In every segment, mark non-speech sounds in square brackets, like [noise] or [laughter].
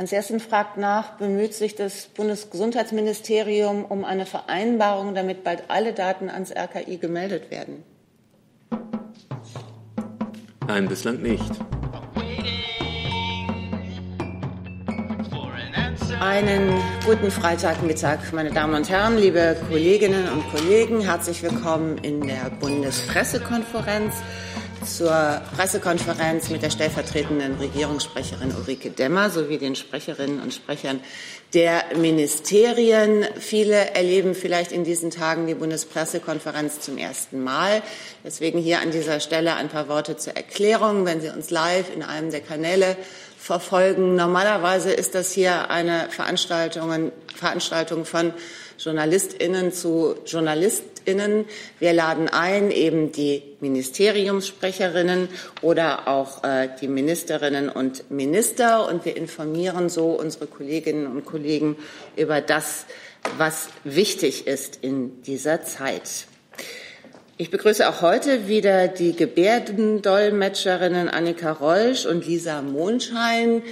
Hans Jessen fragt nach, bemüht sich das Bundesgesundheitsministerium um eine Vereinbarung, damit bald alle Daten ans RKI gemeldet werden? Nein, bislang nicht. Einen guten Freitagmittag, meine Damen und Herren, liebe Kolleginnen und Kollegen. Herzlich willkommen in der Bundespressekonferenz zur Pressekonferenz mit der stellvertretenden Regierungssprecherin Ulrike Demmer sowie den Sprecherinnen und Sprechern der Ministerien. Viele erleben vielleicht in diesen Tagen die Bundespressekonferenz zum ersten Mal. Deswegen hier an dieser Stelle ein paar Worte zur Erklärung. Wenn Sie uns live in einem der Kanäle verfolgen. Normalerweise ist das hier eine Veranstaltung, Veranstaltung von JournalistInnen zu JournalistInnen. Wir laden ein, eben die Ministeriumssprecherinnen oder auch äh, die Ministerinnen und Minister und wir informieren so unsere Kolleginnen und Kollegen über das, was wichtig ist in dieser Zeit. Ich begrüße auch heute wieder die Gebärdendolmetscherinnen Annika Rolsch und Lisa Mondschein.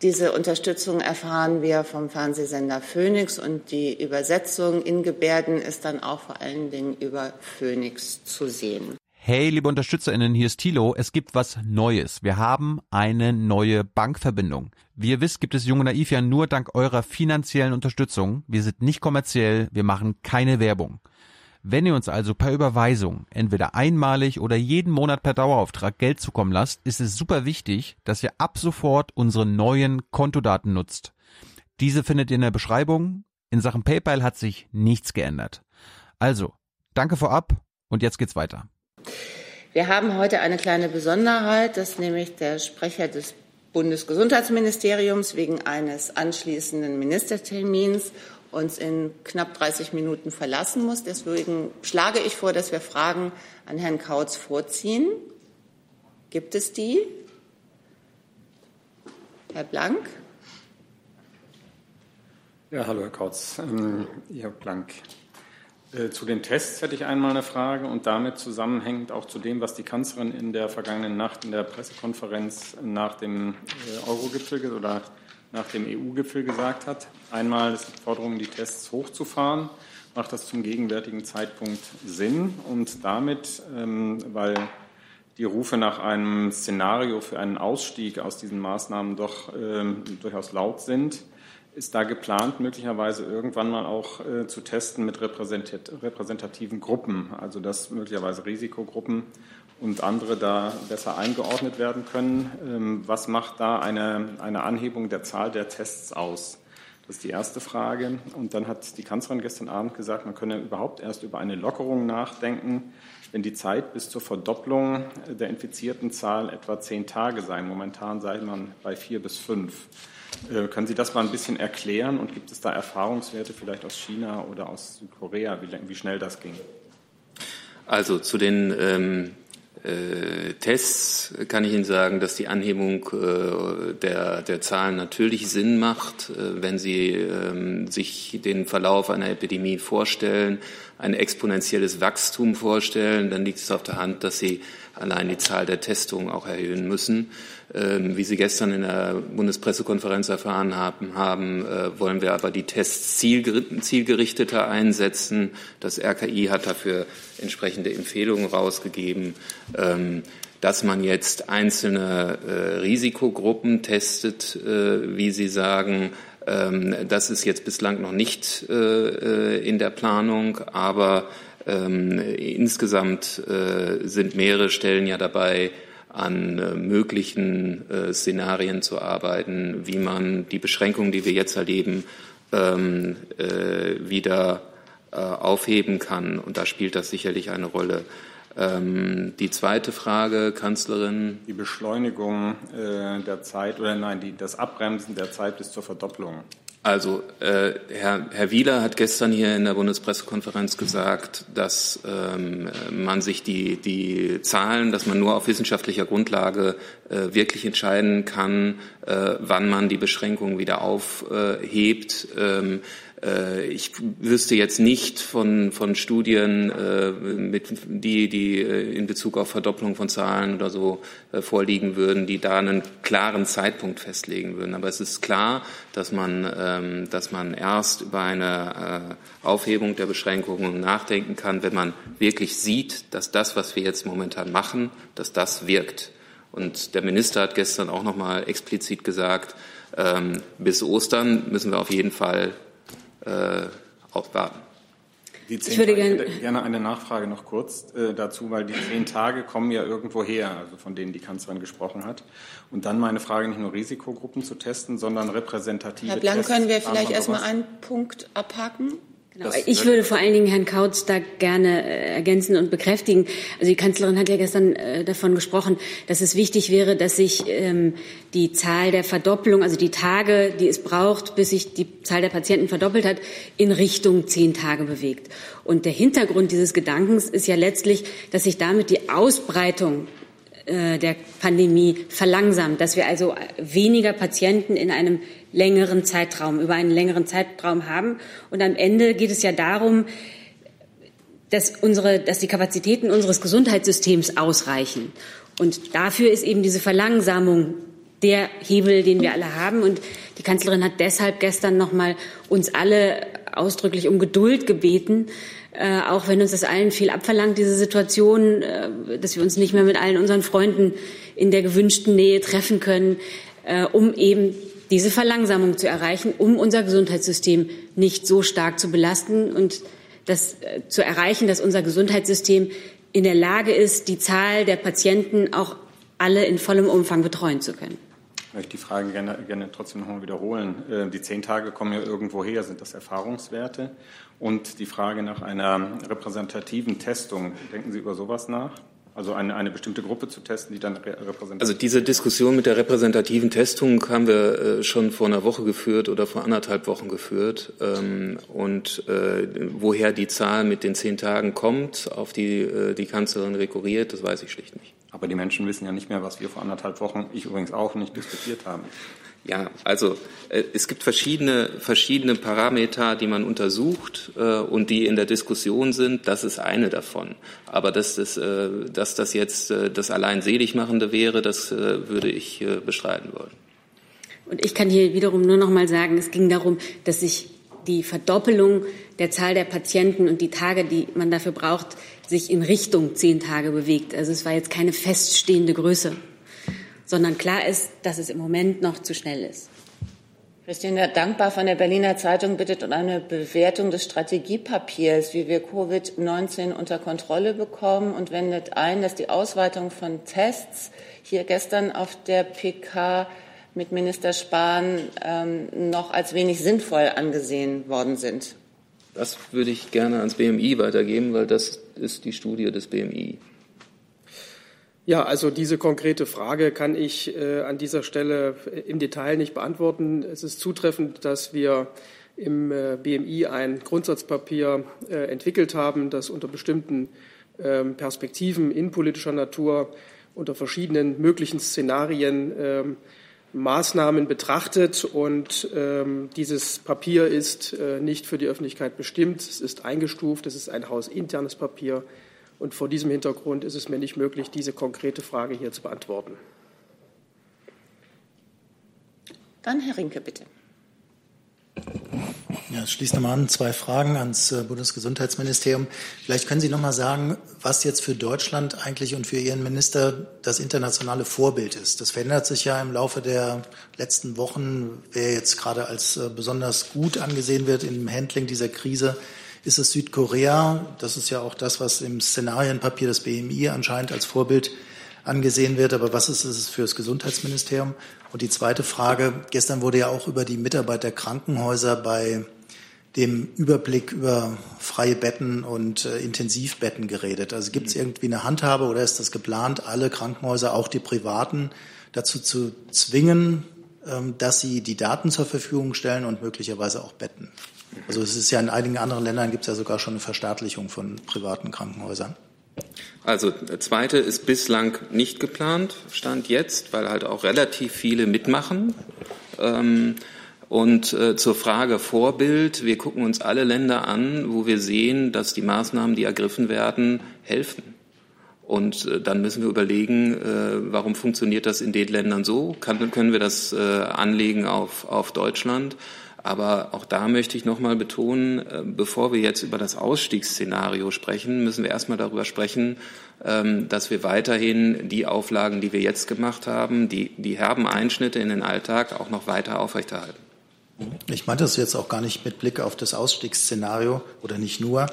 Diese Unterstützung erfahren wir vom Fernsehsender Phoenix und die Übersetzung in Gebärden ist dann auch vor allen Dingen über Phoenix zu sehen. Hey, liebe UnterstützerInnen, hier ist Thilo. Es gibt was Neues. Wir haben eine neue Bankverbindung. Wie ihr wisst, gibt es Junge Naiv ja nur dank eurer finanziellen Unterstützung. Wir sind nicht kommerziell, wir machen keine Werbung. Wenn ihr uns also per Überweisung entweder einmalig oder jeden Monat per Dauerauftrag Geld zukommen lasst, ist es super wichtig, dass ihr ab sofort unsere neuen Kontodaten nutzt. Diese findet ihr in der Beschreibung. In Sachen PayPal hat sich nichts geändert. Also, danke vorab und jetzt geht's weiter. Wir haben heute eine kleine Besonderheit, dass nämlich der Sprecher des Bundesgesundheitsministeriums wegen eines anschließenden Ministertermins uns in knapp 30 Minuten verlassen muss. Deswegen schlage ich vor, dass wir Fragen an Herrn Kautz vorziehen. Gibt es die? Herr Blank? Ja, hallo Herr Kautz. Ähm, Herr Blank. Äh, zu den Tests hätte ich einmal eine Frage und damit zusammenhängend auch zu dem, was die Kanzlerin in der vergangenen Nacht in der Pressekonferenz nach dem äh, Euro-Gipfel oder nach dem EU-Gipfel gesagt hat. Einmal ist die Forderung, die Tests hochzufahren. Macht das zum gegenwärtigen Zeitpunkt Sinn? Und damit, ähm, weil die Rufe nach einem Szenario für einen Ausstieg aus diesen Maßnahmen doch ähm, durchaus laut sind, ist da geplant, möglicherweise irgendwann mal auch äh, zu testen mit repräsentativen Gruppen, also dass möglicherweise Risikogruppen und andere da besser eingeordnet werden können. Ähm, was macht da eine, eine Anhebung der Zahl der Tests aus? Das ist die erste Frage. Und dann hat die Kanzlerin gestern Abend gesagt, man könne überhaupt erst über eine Lockerung nachdenken, wenn die Zeit bis zur Verdopplung der infizierten Zahl etwa zehn Tage sei. Momentan sei man bei vier bis fünf. Äh, können Sie das mal ein bisschen erklären und gibt es da Erfahrungswerte vielleicht aus China oder aus Südkorea, wie, wie schnell das ging? Also zu den ähm, äh, Tests kann ich Ihnen sagen, dass die Anhebung äh, der, der Zahlen natürlich Sinn macht, äh, wenn Sie ähm, sich den Verlauf einer Epidemie vorstellen, ein exponentielles Wachstum vorstellen, dann liegt es auf der Hand, dass Sie allein die Zahl der Testungen auch erhöhen müssen. Ähm, wie Sie gestern in der Bundespressekonferenz erfahren haben, haben äh, wollen wir aber die Tests zielgerichteter einsetzen. Das RKI hat dafür entsprechende Empfehlungen rausgegeben. Ähm, dass man jetzt einzelne äh, Risikogruppen testet, äh, wie Sie sagen, ähm, das ist jetzt bislang noch nicht in der Planung, aber insgesamt sind mehrere Stellen ja dabei, an äh, möglichen äh, Szenarien zu arbeiten, wie man die Beschränkungen, die wir jetzt erleben, ähm, äh, wieder aufheben kann. Und da spielt das sicherlich eine Rolle. Ähm, die zweite Frage, Kanzlerin. Die Beschleunigung der Zeit oder nein, die, das Abbremsen der Zeit bis zur Verdopplung. Also äh, Herr, Herr Wieler hat gestern hier in der Bundespressekonferenz gesagt, dass ähm, man sich die, die Zahlen, dass man nur auf wissenschaftlicher Grundlage äh, wirklich entscheiden kann, äh, wann man die Beschränkungen wieder aufhebt. Ähm, äh, ich wüsste jetzt nicht von, von Studien, äh, mit, die, die äh, in Bezug auf Verdopplung von Zahlen oder so vorliegen würden, die da einen klaren Zeitpunkt festlegen würden. Aber es ist klar, dass man, ähm, dass man erst über eine Aufhebung der Beschränkungen nachdenken kann, wenn man wirklich sieht, dass das, was wir jetzt momentan machen, dass das wirkt. Und der Minister hat gestern auch noch mal explizit gesagt, ähm, bis Ostern müssen wir auf jeden Fall äh, aufwarten. ich würde gerne, gerne eine Nachfrage noch kurz äh, dazu, weil die zehn Tage kommen ja irgendwo her, also von denen die Kanzlerin gesprochen hat. Und dann meine Frage, nicht nur Risikogruppen zu testen, sondern repräsentative Herr Blank, Tests. können wir vielleicht erstmal einen Punkt abhaken? Genau. Ich würde vor allen Dingen Herrn Kautz da gerne äh, ergänzen und bekräftigen. Also die Kanzlerin hat ja gestern äh, davon gesprochen, dass es wichtig wäre, dass sich ähm, die Zahl der Verdopplung, also die Tage, die es braucht, bis sich die Zahl der Patienten verdoppelt hat, in Richtung zehn Tage bewegt. Und der Hintergrund dieses Gedankens ist ja letztlich, dass sich damit die Ausbreitung äh, der Pandemie verlangsamt, dass wir also weniger Patienten in einem längeren Zeitraum, über einen längeren Zeitraum haben. Und am Ende geht es ja darum, dass, unsere, dass die Kapazitäten unseres Gesundheitssystems ausreichen. Und dafür ist eben diese Verlangsamung der Hebel, den wir alle haben. Und die Kanzlerin hat deshalb gestern noch mal uns alle ausdrücklich um Geduld gebeten, äh, auch wenn uns das allen viel abverlangt, diese Situation, äh, dass wir uns nicht mehr mit allen unseren Freunden in der gewünschten Nähe treffen können, äh, um eben diese Verlangsamung zu erreichen, um unser Gesundheitssystem nicht so stark zu belasten und das äh, zu erreichen, dass unser Gesundheitssystem in der Lage ist, die Zahl der Patienten auch alle in vollem Umfang betreuen zu können. Ich möchte die Frage gerne, gerne trotzdem noch mal wiederholen. Äh, die zehn Tage kommen ja irgendwo her. Sind das Erfahrungswerte? Und die Frage nach einer repräsentativen Testung, denken Sie über sowas nach? Also eine, eine bestimmte Gruppe zu testen, die dann repräsentativ Also diese Diskussion mit der repräsentativen Testung haben wir äh, schon vor einer Woche geführt oder vor anderthalb Wochen geführt. Ähm, und äh, woher die Zahl mit den zehn Tagen kommt, auf die die Kanzlerin rekurriert, das weiß ich schlicht nicht. Aber die Menschen wissen ja nicht mehr, was wir vor anderthalb Wochen, ich übrigens auch nicht, diskutiert haben. Ja, also äh, es gibt verschiedene, verschiedene Parameter, die man untersucht äh, und die in der Diskussion sind. Das ist eine davon. Aber dass das, äh, dass das jetzt das allein Seligmachende wäre, das würde ich bestreiten wollen. Und ich kann hier wiederum nur noch mal sagen, es ging darum, dass sich die Verdoppelung der Zahl der Patienten und die Tage, die man dafür braucht, sich in Richtung zehn Tage bewegt. Also es war jetzt keine feststehende Größe sondern klar ist, dass es im Moment noch zu schnell ist. Christine Dankbar von der Berliner Zeitung bittet um eine Bewertung des Strategiepapiers, wie wir Covid-19 unter Kontrolle bekommen und wendet ein, dass die Ausweitung von Tests hier gestern auf der PK mit Minister Spahn ähm, noch als wenig sinnvoll angesehen worden sind. Das würde ich gerne ans BMI weitergeben, weil das ist die Studie des BMI. Ja, also diese konkrete Frage kann ich äh, an dieser Stelle im Detail nicht beantworten. Es ist zutreffend, dass wir im äh, BMI ein Grundsatzpapier äh, entwickelt haben, das unter bestimmten ähm, Perspektiven innenpolitischer Natur unter verschiedenen möglichen Szenarien ähm, Maßnahmen betrachtet. Und ähm, dieses Papier ist äh, nicht für die Öffentlichkeit bestimmt. Es ist eingestuft. Es ist ein hausinternes Papier. Und vor diesem Hintergrund ist es mir nicht möglich, diese konkrete Frage hier zu beantworten. Dann Herr Rinke, bitte. Ja, es schließt nochmal an, zwei Fragen ans äh, Bundesgesundheitsministerium. Vielleicht können Sie noch mal sagen, was jetzt für Deutschland eigentlich und für Ihren Minister das internationale Vorbild ist. Das verändert sich ja im Laufe der letzten Wochen. Wer jetzt gerade als äh, besonders gut angesehen wird im Handling dieser Krise, ist es Südkorea? Das ist ja auch das, was im Szenarienpapier des BMI anscheinend als Vorbild angesehen wird. Aber was ist es für das Gesundheitsministerium? Und die zweite Frage, gestern wurde ja auch über die Mitarbeit der Krankenhäuser bei dem Überblick über freie Betten und äh, Intensivbetten geredet. Also gibt es mhm. irgendwie eine Handhabe oder ist das geplant, alle Krankenhäuser, auch die privaten, dazu zu zwingen, ähm, dass sie die Daten zur Verfügung stellen und möglicherweise auch Betten? Also es ist ja in einigen anderen Ländern gibt es ja sogar schon eine Verstaatlichung von privaten Krankenhäusern. Also der zweite ist bislang nicht geplant, stand jetzt, weil halt auch relativ viele mitmachen. Ähm, Und äh, zur Frage Vorbild, wir gucken uns alle Länder an, wo wir sehen, dass die Maßnahmen, die ergriffen werden, helfen. Und äh, dann müssen wir überlegen, äh, warum funktioniert das in den Ländern so? Kann, können wir das äh, anlegen auf, auf Deutschland? Aber auch da möchte ich noch mal betonen, äh, bevor wir jetzt über das Ausstiegsszenario sprechen, müssen wir erstmal darüber sprechen, ähm, dass wir weiterhin die Auflagen, die wir jetzt gemacht haben, die, die herben Einschnitte in den Alltag auch noch weiter aufrechterhalten. Ich meinte das jetzt auch gar nicht mit Blick auf das Ausstiegsszenario oder nicht nur.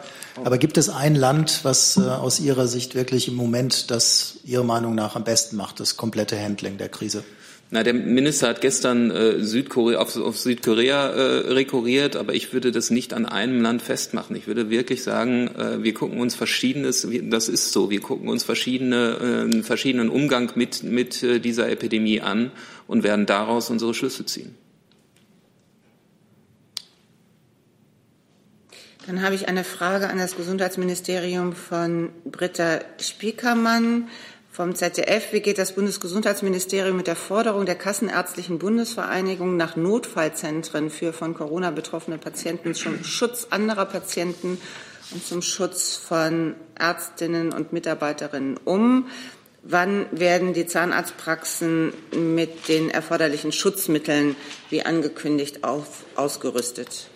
Aber gibt es ein Land, was äh, aus Ihrer Sicht wirklich im Moment das Ihrer Meinung nach am besten macht, das komplette Handling der Krise? Na, der Minister hat gestern äh, Südkorea, auf, auf Südkorea äh, rekurriert, aber ich würde das nicht an einem Land festmachen. Ich würde wirklich sagen, äh, wir gucken uns verschiedenes, das ist so, wir gucken uns verschiedene, äh, verschiedenen Umgang mit, mit äh, dieser Epidemie an und werden daraus unsere Schlüsse ziehen. Dann habe ich eine Frage an das Gesundheitsministerium von Britta Spiekermann vom ZDF. Wie geht das Bundesgesundheitsministerium mit der Forderung der Kassenärztlichen Bundesvereinigung nach Notfallzentren für von Corona betroffene Patienten zum Schutz anderer Patienten und zum Schutz von Ärztinnen und Mitarbeiterinnen um? Wann werden die Zahnarztpraxen mit den erforderlichen Schutzmitteln wie angekündigt auf, ausgerüstet?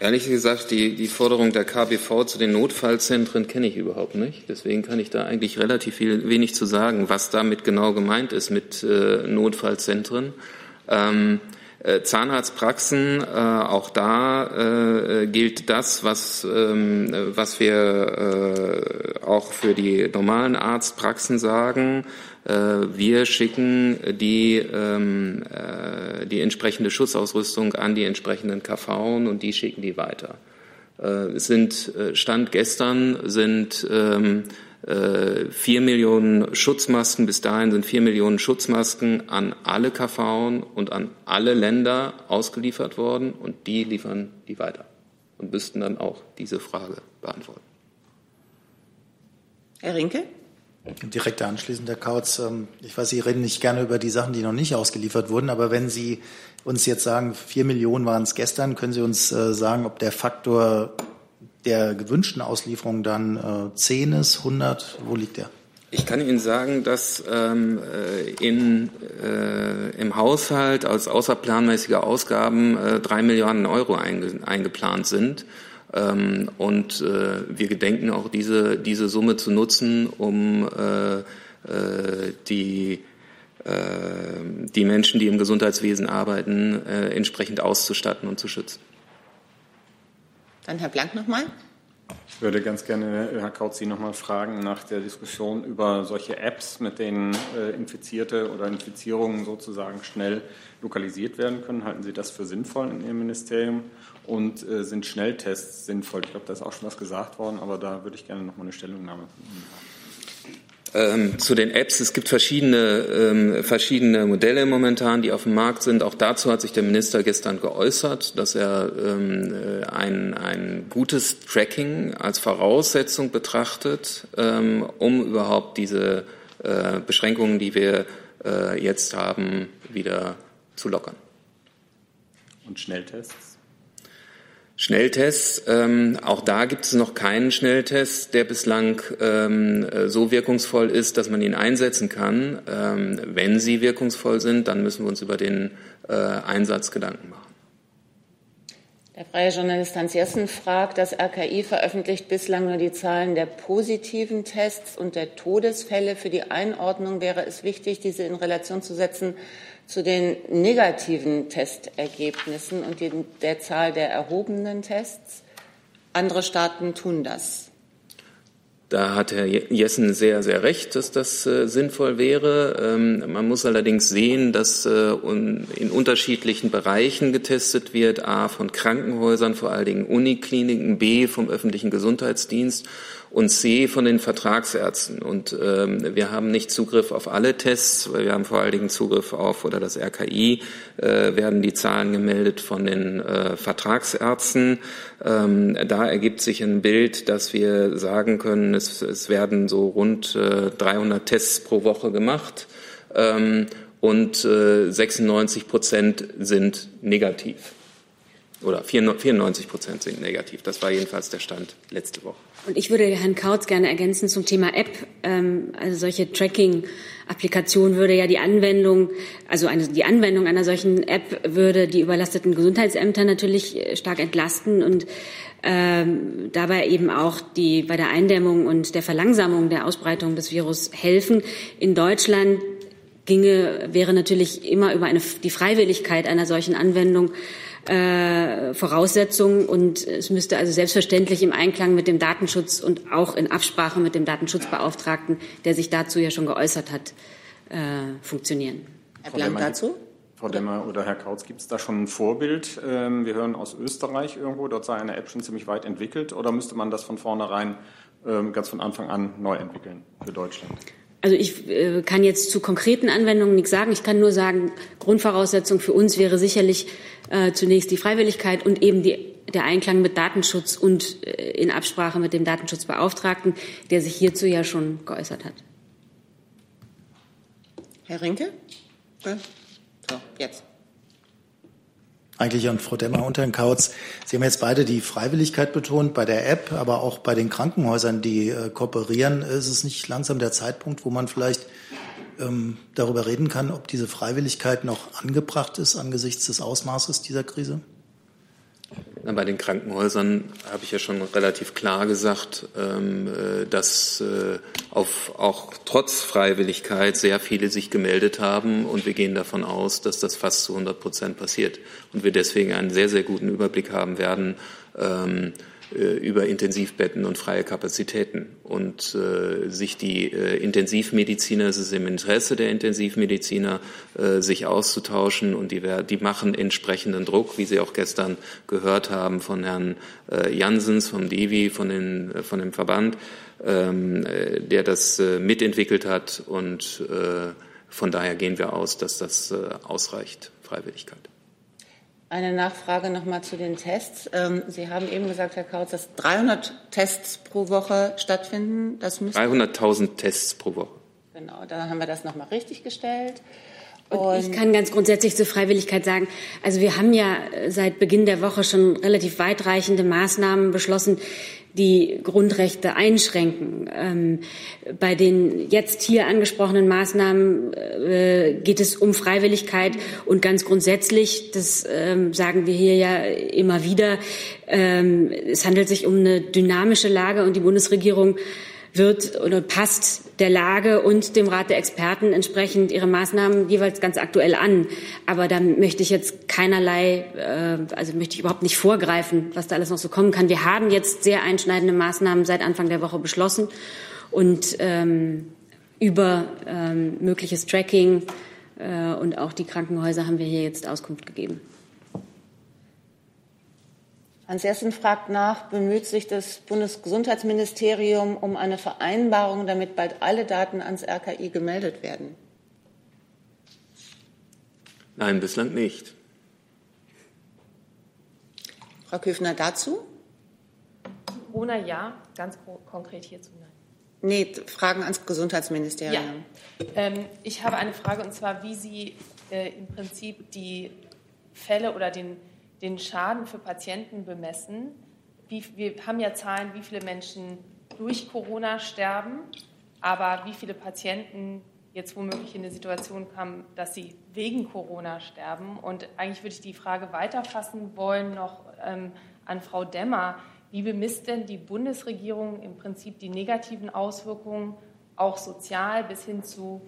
Ehrlich gesagt, die, die Forderung der KBV zu den Notfallzentren kenne ich überhaupt nicht. Deswegen kann ich da eigentlich relativ viel, wenig zu sagen, was damit genau gemeint ist mit äh, Notfallzentren. Ähm, äh, Zahnarztpraxen, äh, auch da äh, gilt das, was, ähm, was wir äh, auch für die normalen Arztpraxen sagen. Äh, wir schicken die, ähm, äh, die entsprechende Schutzausrüstung an die entsprechenden KV und die schicken die weiter. Äh, es sind Stand gestern sind ähm, vier Millionen Schutzmasken, bis dahin sind vier Millionen Schutzmasken an alle KV und an alle Länder ausgeliefert worden und die liefern die weiter und müssten dann auch diese Frage beantworten. Herr Rinke? Direkt anschließend, Herr Kautz. Ähm, ich weiß, Sie reden nicht gerne über die Sachen, die noch nicht ausgeliefert wurden, aber wenn Sie uns jetzt sagen, vier Millionen waren es gestern, können Sie uns äh, sagen, ob der Faktor der gewünschten Auslieferung dann äh, 10 ist, 100, wo liegt der? Ich kann Ihnen sagen, dass ähm, äh, in, äh, im Haushalt als außerplanmäßige Ausgaben äh, drei Milliarden Euro einge eingeplant sind. Ähm, und äh, wir gedenken auch diese, diese Summe zu nutzen, um äh, äh, die, die Menschen, die im Gesundheitswesen arbeiten, entsprechend auszustatten und zu schützen. Dann Herr Blank nochmal. Ich würde ganz gerne Herr Kautz Sie nochmal fragen nach der Diskussion über solche Apps, mit denen Infizierte oder Infizierungen sozusagen schnell lokalisiert werden können. Halten Sie das für sinnvoll in Ihrem Ministerium? und äh, sind Schnelltests sinnvoll? Ich glaube, da ist auch schon was gesagt worden, aber da würde ich gerne noch mal eine Stellungnahme haben. Ähm, zu den Apps. Es gibt verschiedene, ähm, verschiedene Modelle momentan, die auf dem Markt sind. Auch dazu hat sich der Minister gestern geäußert, dass er ähm, äh, ein, ein gutes Tracking als Voraussetzung betrachtet, ähm, um überhaupt diese äh, Beschränkungen, die wir äh, jetzt haben, wieder zu lockern. Und Schnelltests? Schnelltests, ähm, auch da gibt es noch keinen Schnelltest, der bislang ähm, so wirkungsvoll ist, dass man ihn einsetzen kann. Ähm, wenn sie wirkungsvoll sind, dann müssen wir uns über den äh, Einsatz Gedanken machen. Der freie Journalist Hans Jessen fragt, das RKI veröffentlicht bislang nur die Zahlen der positiven Tests und der Todesfälle. Für die Einordnung wäre es wichtig, diese in Relation zu setzen zu den negativen Testergebnissen und der Zahl der erhobenen Tests. Andere Staaten tun das. Da hat Herr Jessen sehr, sehr recht, dass das äh, sinnvoll wäre. Ähm, man muss allerdings sehen, dass äh, in unterschiedlichen Bereichen getestet wird, a von Krankenhäusern, vor allen Dingen Unikliniken, b vom öffentlichen Gesundheitsdienst und C von den Vertragsärzten. Und ähm, wir haben nicht Zugriff auf alle Tests, weil wir haben vor allen Dingen Zugriff auf, oder das RKI, äh, werden die Zahlen gemeldet von den äh, Vertragsärzten. Ähm, da ergibt sich ein Bild, dass wir sagen können, es, es werden so rund äh, 300 Tests pro Woche gemacht. Ähm, und 96 Prozent sind negativ. Oder 94 Prozent sind negativ. Das war jedenfalls der Stand letzte Woche. Und ich würde Herrn Kautz gerne ergänzen zum Thema App. Ähm, also solche Tracking-Applikationen würde ja die Anwendung, also eine, die Anwendung einer solchen App würde die überlasteten Gesundheitsämter natürlich äh, stark entlasten und ähm, dabei eben auch die bei der Eindämmung und der Verlangsamung der Ausbreitung des Virus helfen. In Deutschland ginge, wäre natürlich immer über eine, die Freiwilligkeit einer solchen Anwendung äh, Voraussetzung und es müsste also selbstverständlich im Einklang mit dem Datenschutz und auch in Absprache mit dem Datenschutzbeauftragten, der sich dazu ja schon geäußert hat, äh, funktionieren. Herr Blank dazu? Frau Demmer oder Herr Kautz, gibt es da schon ein Vorbild? Ähm, wir hören aus Österreich irgendwo, dort sei eine App schon ziemlich weit entwickelt oder müsste man das von vornherein ähm, ganz von Anfang an neu entwickeln für Deutschland? Also ich äh, kann jetzt zu konkreten Anwendungen nichts sagen. Ich kann nur sagen, Grundvoraussetzung für uns wäre sicherlich äh, zunächst die Freiwilligkeit und eben die, der Einklang mit Datenschutz und äh, in Absprache mit dem Datenschutzbeauftragten, der sich hierzu ja schon geäußert hat. Herr Rinke? So, jetzt eigentlich an Frau Demmer und Herrn Kautz. Sie haben jetzt beide die Freiwilligkeit betont bei der App, aber auch bei den Krankenhäusern, die äh, kooperieren. Ist es nicht langsam der Zeitpunkt, wo man vielleicht ähm, darüber reden kann, ob diese Freiwilligkeit noch angebracht ist angesichts des Ausmaßes dieser Krise? Bei den Krankenhäusern habe ich ja schon relativ klar gesagt, ähm, äh, dass äh, auf, auch trotz Freiwilligkeit sehr viele sich gemeldet haben und wir gehen davon aus, dass das fast zu 100 Prozent passiert und wir deswegen einen sehr, sehr guten Überblick haben werden, ähm, äh, über Intensivbetten und freie Kapazitäten. Und äh, sich die äh, Intensivmediziner, es ist im Interesse der Intensivmediziner, äh, sich auszutauschen und die, die machen entsprechenden Druck, wie Sie auch gestern gehört haben von Herrn äh, Jansens, vom DIVI, von, den, äh, von dem Verband, ähm, äh, der das äh, mitentwickelt hat. Und äh, von daher gehen wir aus, dass das äh, ausreicht, Freiwilligkeit. Eine Nachfrage nochmal zu den Tests. Ähm, Sie haben eben gesagt, Herr Kautz, dass 300 Tests pro Woche stattfinden. 300.000 Tests pro Woche. Genau, da haben wir das nochmal richtig gestellt. Und ich kann ganz grundsätzlich zur Freiwilligkeit sagen, also wir haben ja seit Beginn der Woche schon relativ weitreichende Maßnahmen beschlossen, die Grundrechte einschränken. Ähm, bei den jetzt hier angesprochenen Maßnahmen äh, geht es um Freiwilligkeit und ganz grundsätzlich, das ähm, sagen wir hier ja immer wieder, ähm, es handelt sich um eine dynamische Lage und die Bundesregierung wird oder passt der Lage und dem Rat der Experten entsprechend ihre Maßnahmen jeweils ganz aktuell an. Aber da möchte ich jetzt keinerlei, äh, also möchte ich überhaupt nicht vorgreifen, was da alles noch so kommen kann. Wir haben jetzt sehr einschneidende Maßnahmen seit Anfang der Woche beschlossen und ähm, über ähm, mögliches Tracking äh, und auch die Krankenhäuser haben wir hier jetzt Auskunft gegeben. Hans Jessen fragt nach, bemüht sich das Bundesgesundheitsministerium um eine Vereinbarung, damit bald alle Daten ans RKI gemeldet werden? Nein, bislang nicht. Frau Köfner dazu? Corona ja, ganz konkret hierzu nein. Nee, Fragen ans Gesundheitsministerium. Ja. Ähm, ich habe eine Frage und zwar, wie Sie äh, im Prinzip die Fälle oder den den Schaden für Patienten bemessen. Wie, wir haben ja Zahlen, wie viele Menschen durch Corona sterben, aber wie viele Patienten jetzt womöglich in die Situation kamen, dass sie wegen Corona sterben. Und eigentlich würde ich die Frage weiterfassen wollen noch ähm, an Frau Demmer. Wie bemisst denn die Bundesregierung im Prinzip die negativen Auswirkungen, auch sozial bis hin zu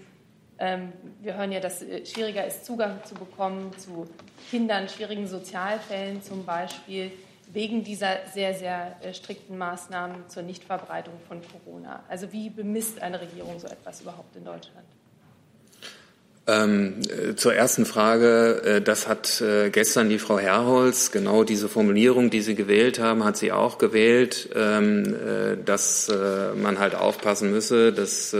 wir hören ja, dass es äh, schwieriger ist, Zugang zu bekommen zu Kindern, schwierigen Sozialfällen zum Beispiel, wegen dieser sehr, sehr äh, strikten Maßnahmen zur Nichtverbreitung von Corona. Also wie bemisst eine Regierung so etwas überhaupt in Deutschland? Ähm, äh, zur ersten Frage, äh, das hat äh, gestern die Frau Herrholz, genau diese Formulierung, die Sie gewählt haben, hat sie auch gewählt, ähm, äh, dass äh, man halt aufpassen müsse, dass,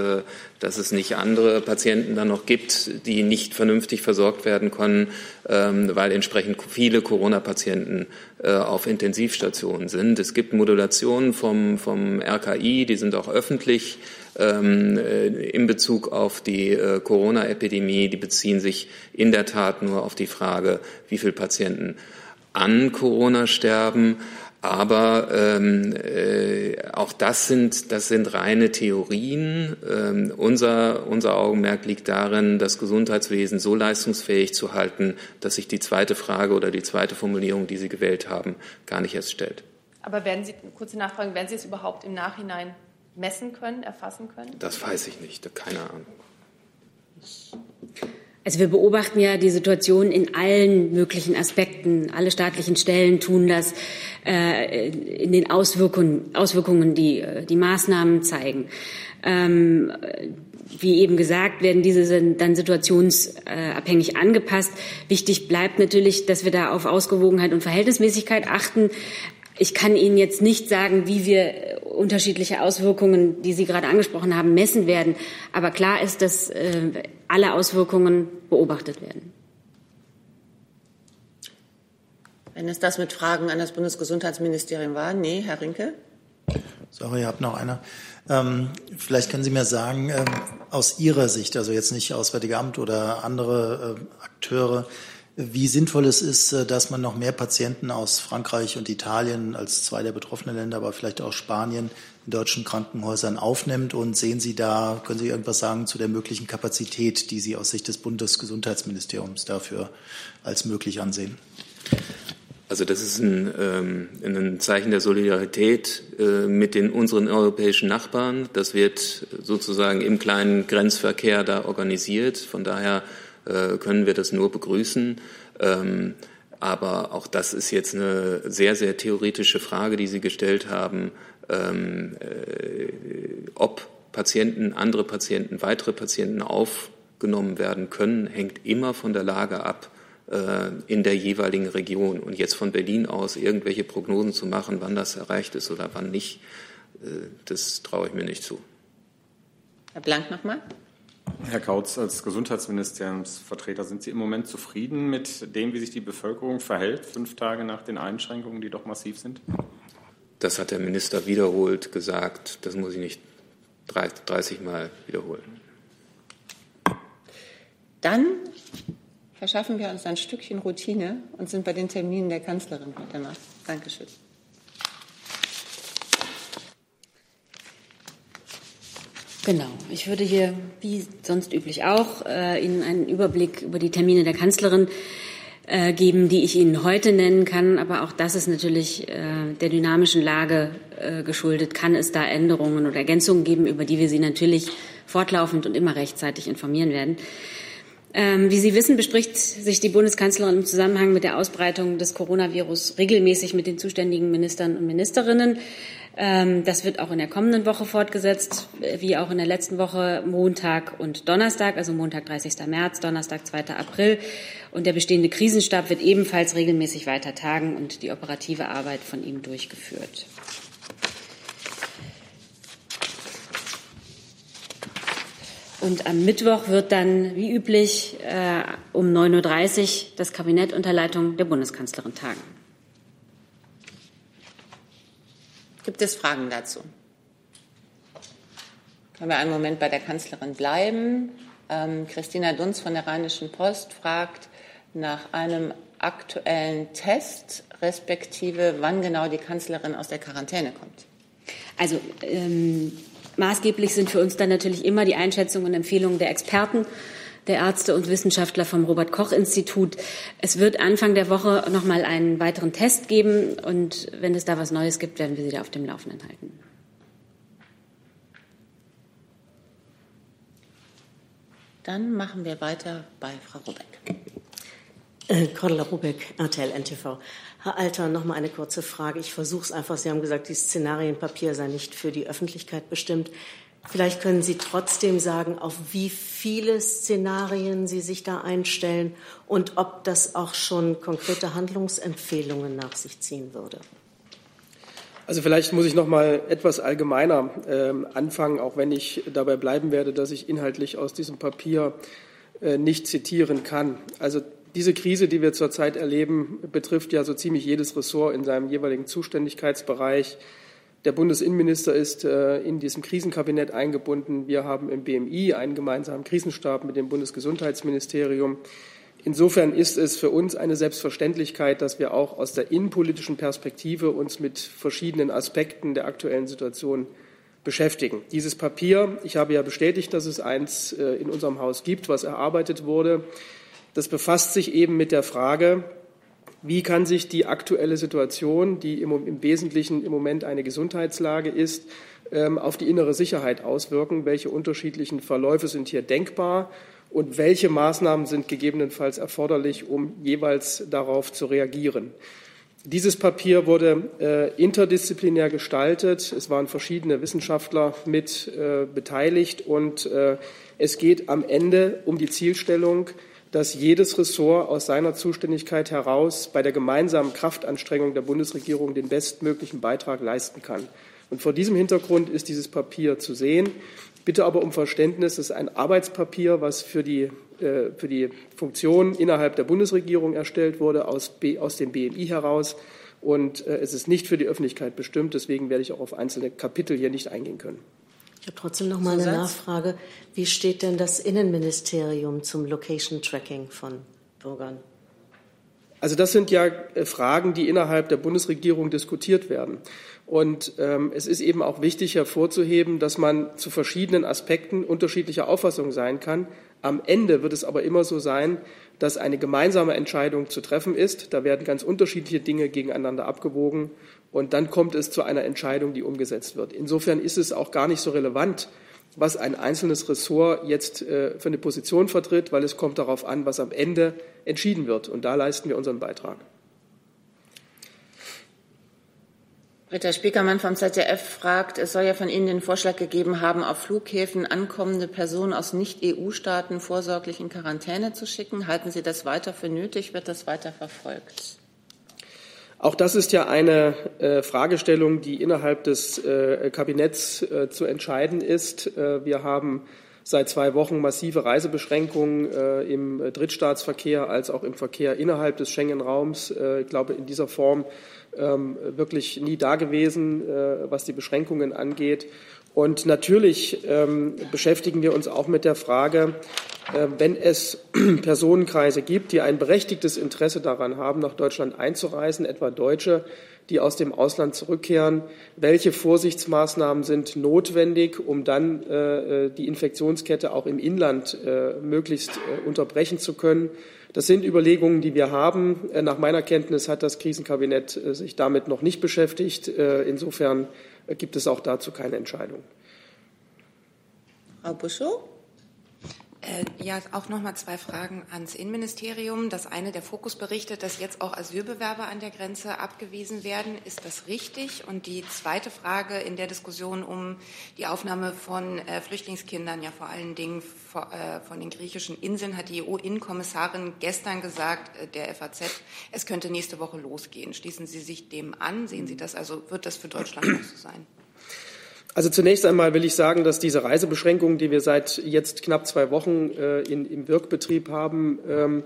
dass es nicht andere Patienten dann noch gibt, die nicht vernünftig versorgt werden können, ähm, weil entsprechend viele Corona-Patienten auf Intensivstationen sind. Es gibt Modulationen vom, vom RKI, die sind auch öffentlich ähm, äh, in Bezug auf die äh, Corona-Epidemie, die beziehen sich in der Tat nur auf die Frage, wie viele Patienten an Corona sterben. Aber ähm, äh, auch das sind, das sind reine Theorien. Ähm, unser, unser Augenmerk liegt darin, das Gesundheitswesen so leistungsfähig zu halten, dass sich die zweite Frage oder die zweite Formulierung, die Sie gewählt haben, gar nicht erst stellt. Aber werden Sie, kurze Nachfrage, werden Sie es überhaupt im Nachhinein messen können, erfassen können? Das weiß ich nicht, keine Ahnung. Also wir beobachten ja die Situation in allen möglichen Aspekten. Alle staatlichen Stellen tun das äh, in den Auswirkungen, Auswirkungen die äh, die Maßnahmen zeigen. Ähm, wie eben gesagt, werden diese dann situationsabhängig angepasst. Wichtig bleibt natürlich, dass wir da auf Ausgewogenheit und Verhältnismäßigkeit achten. Ich kann Ihnen jetzt nicht sagen, wie wir unterschiedliche Auswirkungen, die Sie gerade angesprochen haben, messen werden. Aber klar ist, dass äh, alle Auswirkungen beobachtet werden. Wenn es das mit Fragen an das Bundesgesundheitsministerium war, nee, Herr Rinke. Sorry, ich habe noch eine. Ähm, vielleicht können Sie mir sagen, ähm, aus Ihrer Sicht, also jetzt nicht Auswärtige Amt oder andere äh, Akteure, wie sinnvoll es ist, äh, dass man noch mehr Patienten aus Frankreich und Italien als zwei der betroffenen Länder, aber vielleicht auch Spanien in deutschen Krankenhäusern aufnimmt. Und sehen Sie da, können Sie irgendwas sagen zu der möglichen Kapazität, die Sie aus Sicht des Bundesgesundheitsministeriums dafür als möglich ansehen? Also das ist ein, ähm, ein Zeichen der Solidarität äh, mit den unseren europäischen Nachbarn. Das wird sozusagen im kleinen Grenzverkehr da organisiert. Von daher äh, können wir das nur begrüßen. Ähm, aber auch das ist jetzt eine sehr, sehr theoretische Frage, die Sie gestellt haben, ähm, äh, ob Patienten, andere Patienten, weitere Patienten aufgenommen werden können, hängt immer von der Lage ab äh, in der jeweiligen Region. Und jetzt von Berlin aus irgendwelche Prognosen zu machen, wann das erreicht ist oder wann nicht, das traue ich mir nicht zu. Herr Blank nochmal. Herr Kautz, als Gesundheitsministeriumsvertreter, sind Sie im Moment zufrieden mit dem, wie sich die Bevölkerung verhält, fünf Tage nach den Einschränkungen, die doch massiv sind? Das hat der Minister wiederholt gesagt. Das muss ich nicht 30 Mal wiederholen. Dann verschaffen wir uns ein Stückchen Routine und sind bei den Terminen der Kanzlerin heute Nacht. Dankeschön. Genau. Ich würde hier, wie sonst üblich auch, äh, Ihnen einen Überblick über die Termine der Kanzlerin äh, geben, die ich Ihnen heute nennen kann. Aber auch das ist natürlich äh, der dynamischen Lage geschuldet. Kann es da Änderungen oder Ergänzungen geben, über die wir Sie natürlich fortlaufend und immer rechtzeitig informieren werden. Ähm, wie Sie wissen, bespricht sich die Bundeskanzlerin im Zusammenhang mit der Ausbreitung des Coronavirus regelmäßig mit den zuständigen Ministern und Ministerinnen. Ähm, das wird auch in der kommenden Woche fortgesetzt, wie auch in der letzten Woche Montag und Donnerstag, also Montag 30. März, Donnerstag 2. April. Und der bestehende Krisenstab wird ebenfalls regelmäßig weiter tagen und die operative Arbeit von ihm durchgeführt. Und am Mittwoch wird dann, wie üblich, äh, um 9.30 Uhr das Kabinett unter Leitung der Bundeskanzlerin tagen. Gibt es Fragen dazu? Können wir einen Moment bei der Kanzlerin bleiben? Ähm, Christina Dunz von der Rheinischen Post fragt nach einem aktuellen Test, respektive wann genau die Kanzlerin aus der Quarantäne kommt. Also ähm, maßgeblich sind für uns dann natürlich immer die Einschätzungen und Empfehlungen der Experten der Ärzte und Wissenschaftler vom Robert Koch Institut. Es wird Anfang der Woche noch mal einen weiteren Test geben und wenn es da was Neues gibt, werden wir Sie da auf dem Laufenden halten. Dann machen wir weiter bei Frau Rubeck. Äh, Cordula Rubeck, RTL NTV. Herr Alter, noch mal eine kurze Frage. Ich versuche es einfach. Sie haben gesagt, die Szenarienpapier sei nicht für die Öffentlichkeit bestimmt. Vielleicht können Sie trotzdem sagen, auf wie viele Szenarien Sie sich da einstellen und ob das auch schon konkrete Handlungsempfehlungen nach sich ziehen würde. Also vielleicht muss ich noch mal etwas allgemeiner äh, anfangen, auch wenn ich dabei bleiben werde, dass ich inhaltlich aus diesem Papier äh, nicht zitieren kann. Also diese Krise, die wir zurzeit erleben, betrifft ja so ziemlich jedes Ressort in seinem jeweiligen Zuständigkeitsbereich. Der Bundesinnenminister ist äh, in diesem Krisenkabinett eingebunden. Wir haben im BMI einen gemeinsamen Krisenstab mit dem Bundesgesundheitsministerium. Insofern ist es für uns eine Selbstverständlichkeit, dass wir auch aus der innenpolitischen Perspektive uns mit verschiedenen Aspekten der aktuellen Situation beschäftigen. Dieses Papier, ich habe ja bestätigt, dass es eins äh, in unserem Haus gibt, was erarbeitet wurde, das befasst sich eben mit der Frage, wie kann sich die aktuelle Situation, die im, Wesentlichen im Moment eine Gesundheitslage ist, ähm, auf die innere Sicherheit auswirken? Welche unterschiedlichen Verläufe sind hier denkbar? Und welche Maßnahmen sind gegebenenfalls erforderlich, um jeweils darauf zu reagieren? Dieses Papier wurde äh, interdisziplinär gestaltet. Es waren verschiedene Wissenschaftler mit äh, beteiligt und äh, es geht am Ende um die Zielstellung, dass jedes Ressort aus seiner Zuständigkeit heraus bei der gemeinsamen Kraftanstrengung der Bundesregierung den bestmöglichen Beitrag leisten kann. Und vor diesem Hintergrund ist dieses Papier zu sehen. Bitte aber um Verständnis, es ist ein Arbeitspapier, was für die, äh, für die Funktion innerhalb der Bundesregierung erstellt wurde, aus, B, aus dem BMI heraus. Und äh, es ist nicht für die Öffentlichkeit bestimmt. Deswegen werde ich auch auf einzelne Kapitel hier nicht eingehen können. Ich habe trotzdem noch mal eine Nachfrage. Wie steht denn das Innenministerium zum Location Tracking von Bürgern? Also das sind ja äh, Fragen, die innerhalb der Bundesregierung diskutiert werden. Und ähm, es ist eben auch wichtig hervorzuheben, dass man zu verschiedenen Aspekten unterschiedlicher Auffassung sein kann. Am Ende wird es aber immer so sein, dass eine gemeinsame Entscheidung zu treffen ist. Da werden ganz unterschiedliche Dinge gegeneinander abgewogen und dann kommt es zu einer Entscheidung, die umgesetzt wird. Insofern ist es auch gar nicht so relevant, was ein einzelnes Ressort jetzt äh, für eine Position vertritt, weil es kommt darauf an, was am Ende entschieden wird. Und da leisten wir unseren Beitrag. Britta Spiekermann vom ZDF fragt, es soll ja von Ihnen den Vorschlag gegeben haben, auf Flughäfen ankommende Personen aus Nicht-EU-Staaten vorsorglich in Quarantäne zu schicken. Halten Sie das weiter für nötig? Wird das weiter verfolgt? Auch das ist ja eine äh, Fragestellung, die innerhalb des äh, Kabinetts äh, zu entscheiden ist. Äh, wir haben seit zwei Wochen massive Reisebeschränkungen äh, im Drittstaatsverkehr als auch im Verkehr innerhalb des Schengen-Raums. Äh, ich glaube, in dieser Form ähm, wirklich nie dagewesen, äh, was die Beschränkungen angeht. Und natürlich ähm, beschäftigen wir uns auch mit der Frage, äh, wenn es [clears throat] Personenkreise gibt, die ein berechtigtes Interesse daran haben, nach Deutschland einzureisen, etwa Deutsche, die aus dem Ausland zurückkehren, welche Vorsichtsmaßnahmen sind notwendig, um dann äh, äh die Infektionskette auch im Inland äh, möglichst äh, unterbrechen zu können. Das sind Überlegungen, die wir haben. Äh, nach meiner Kenntnis hat das Krisenkabinett sich damit noch nicht beschäftigt. Insofern gibt es auch dazu keine Entscheidung. Frau Buschow? Äh, ja, auch noch mal zwei Fragen ans Innenministerium. Das eine, der Fokus berichtet, dass jetzt auch Asylbewerber an der Grenze abgewiesen werden. Ist das richtig? Und die zweite Frage in der Diskussion um die Aufnahme von äh, Flüchtlingskindern, ja vor allen Dingen vor, äh, von den griechischen Inseln, hat die EU-Innenkommissarin gestern gesagt, äh, der FAZ, es könnte nächste Woche losgehen. Schließen Sie sich dem an? Sehen Sie das? Also wird das für Deutschland auch so sein? Also zunächst einmal will ich sagen, dass diese Reisebeschränkungen, die wir seit jetzt knapp zwei Wochen äh, in, im Wirkbetrieb haben, ähm,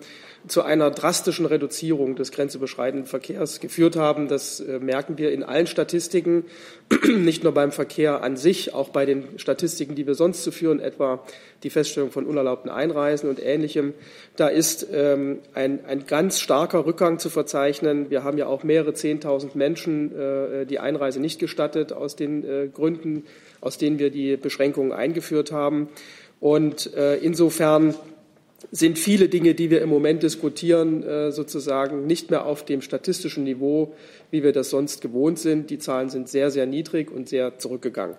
zu einer drastischen Reduzierung des grenzüberschreitenden Verkehrs geführt haben. Das äh, merken wir in allen Statistiken, [clears throat] nicht nur beim Verkehr an sich, auch bei den Statistiken, die wir sonst zu führen, etwa die Feststellung von unerlaubten Einreisen und Ähnlichem. Da ist ähm, ein, ein ganz starker Rückgang zu verzeichnen. Wir haben ja auch mehrere Zehntausend Menschen äh, die Einreise nicht gestattet aus den äh, Gründen, aus denen wir die Beschränkungen eingeführt haben. Und äh, insofern sind viele Dinge, die wir im Moment diskutieren, äh, sozusagen nicht mehr auf dem statistischen Niveau, wie wir das sonst gewohnt sind. Die Zahlen sind sehr, sehr niedrig und sehr zurückgegangen.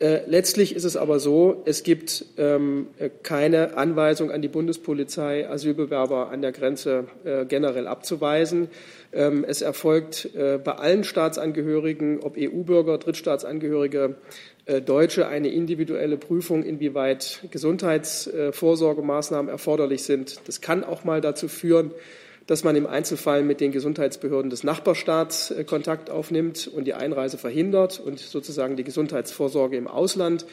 Äh, letztlich ist es aber so, es gibt ähm, keine Anweisung an die Bundespolizei, Asylbewerber an der Grenze äh, generell abzuweisen. Ähm, es erfolgt bei allen Staatsangehörigen, ob EU-Bürger, Drittstaatsangehörige, äh, Deutsche eine individuelle Prüfung, inwieweit Gesundheitsvorsorgemaßnahmen erforderlich sind. Das kann auch mal dazu führen, dass man im Einzelfall mit den Gesundheitsbehörden des Nachbarstaats äh, Kontakt aufnimmt und die Einreise verhindert und sozusagen die Gesundheitsvorsorge im Ausland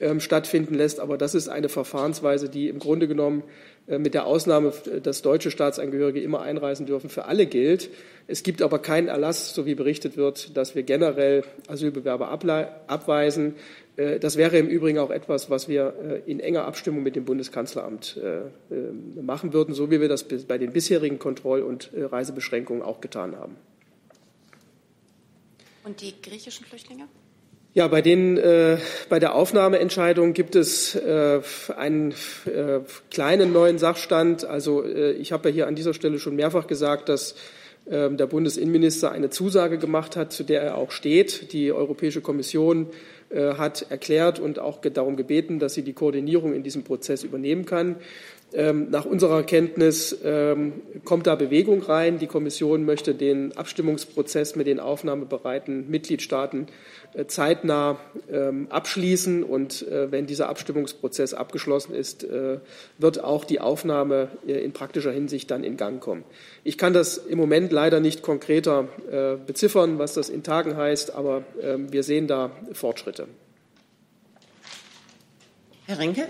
ähm, stattfinden lässt. Aber das ist eine Verfahrensweise, die im Grunde genommen äh, mit der Ausnahme, dass deutsche Staatsangehörige immer einreisen dürfen, für alle gilt. Es gibt aber keinen Erlass, so wie berichtet wird, dass wir generell Asylbewerber abweisen. Äh, das wäre im Übrigen auch etwas, was wir äh, in enger Abstimmung mit dem Bundeskanzleramt machen würden, so wie wir das bei den bisherigen Kontroll- und Reisebeschränkungen auch getan haben. Und die griechischen Flüchtlinge? Ja, bei, den, äh, bei der Aufnahmeentscheidung gibt es äh, einen äh, kleinen neuen Sachstand. Also äh, ich habe ja hier an dieser Stelle schon mehrfach gesagt, dass äh, der Bundesinnenminister eine Zusage gemacht hat, zu der er auch steht. Die Europäische Kommission äh, hat erklärt und auch darum gebeten, dass sie die Koordinierung in diesem Prozess übernehmen kann. Ähm, nach unserer Kenntnis ähm, kommt da Bewegung rein. Die Kommission möchte den Abstimmungsprozess mit den aufnahmebereiten Mitgliedstaaten äh, zeitnah ähm, abschließen. Und äh, wenn dieser Abstimmungsprozess abgeschlossen ist, äh, wird auch die Aufnahme in praktischer Hinsicht dann in Gang kommen. Ich kann das im Moment leider nicht konkreter beziffern, was das in Tagen heißt, aber wir sehen da Fortschritte. Herr Rinke?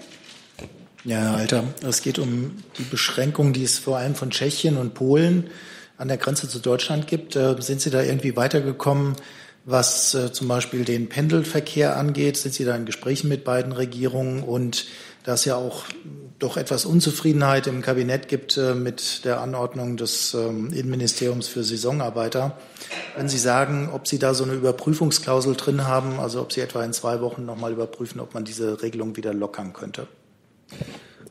Ja, Alter, es geht um die Beschränkungen, die es vor allem von Tschechien und Polen an der Grenze zu Deutschland gibt. Sind Sie da irgendwie weitergekommen, was äh, zum Beispiel den Pendelverkehr angeht? Sind Sie da in Gesprächen mit beiden Regierungen? Und da es ja auch doch etwas Unzufriedenheit im Kabinett gibt äh, mit der Anordnung des ähm, Innenministeriums für Saisonarbeiter, wenn Sie sagen, ob Sie da so eine Überprüfungsklausel drin haben, also ob Sie etwa in zwei Wochen nochmal überprüfen, ob man diese Regelung wieder lockern könnte?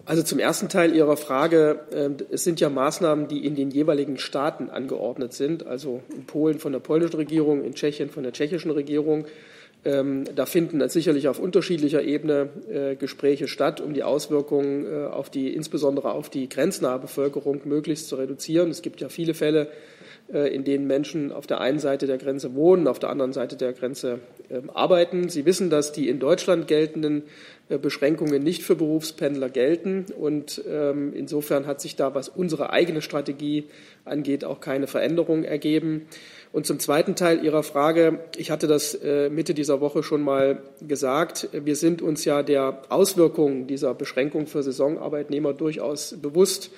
Also zum ersten Teil Ihrer Frage. Ähm, es sind ja Maßnahmen, die in den jeweiligen Staaten angeordnet sind. Also in Polen von der polnischen Regierung, in Tschechien von der tschechischen Regierung. Ähm, da finden sicherlich auf unterschiedlicher Ebene äh, Gespräche statt, um die Auswirkungen äh, auf die, insbesondere auf die grenznahe Bevölkerung möglichst zu reduzieren. Es gibt ja viele Fälle, äh, in denen Menschen auf der einen Seite der Grenze wohnen, auf der anderen Seite der Grenze ähm, arbeiten. Sie wissen, dass die in Deutschland geltenden Beschränkungen nicht für Berufspendler gelten. Und ähm, insofern hat sich da, was unsere eigene Strategie angeht, auch keine Veränderung ergeben. Und zum zweiten Teil Ihrer Frage, ich hatte das äh, Mitte dieser Woche schon mal gesagt, wir sind uns ja der Auswirkungen dieser Beschränkung für Saisonarbeitnehmer durchaus bewusst.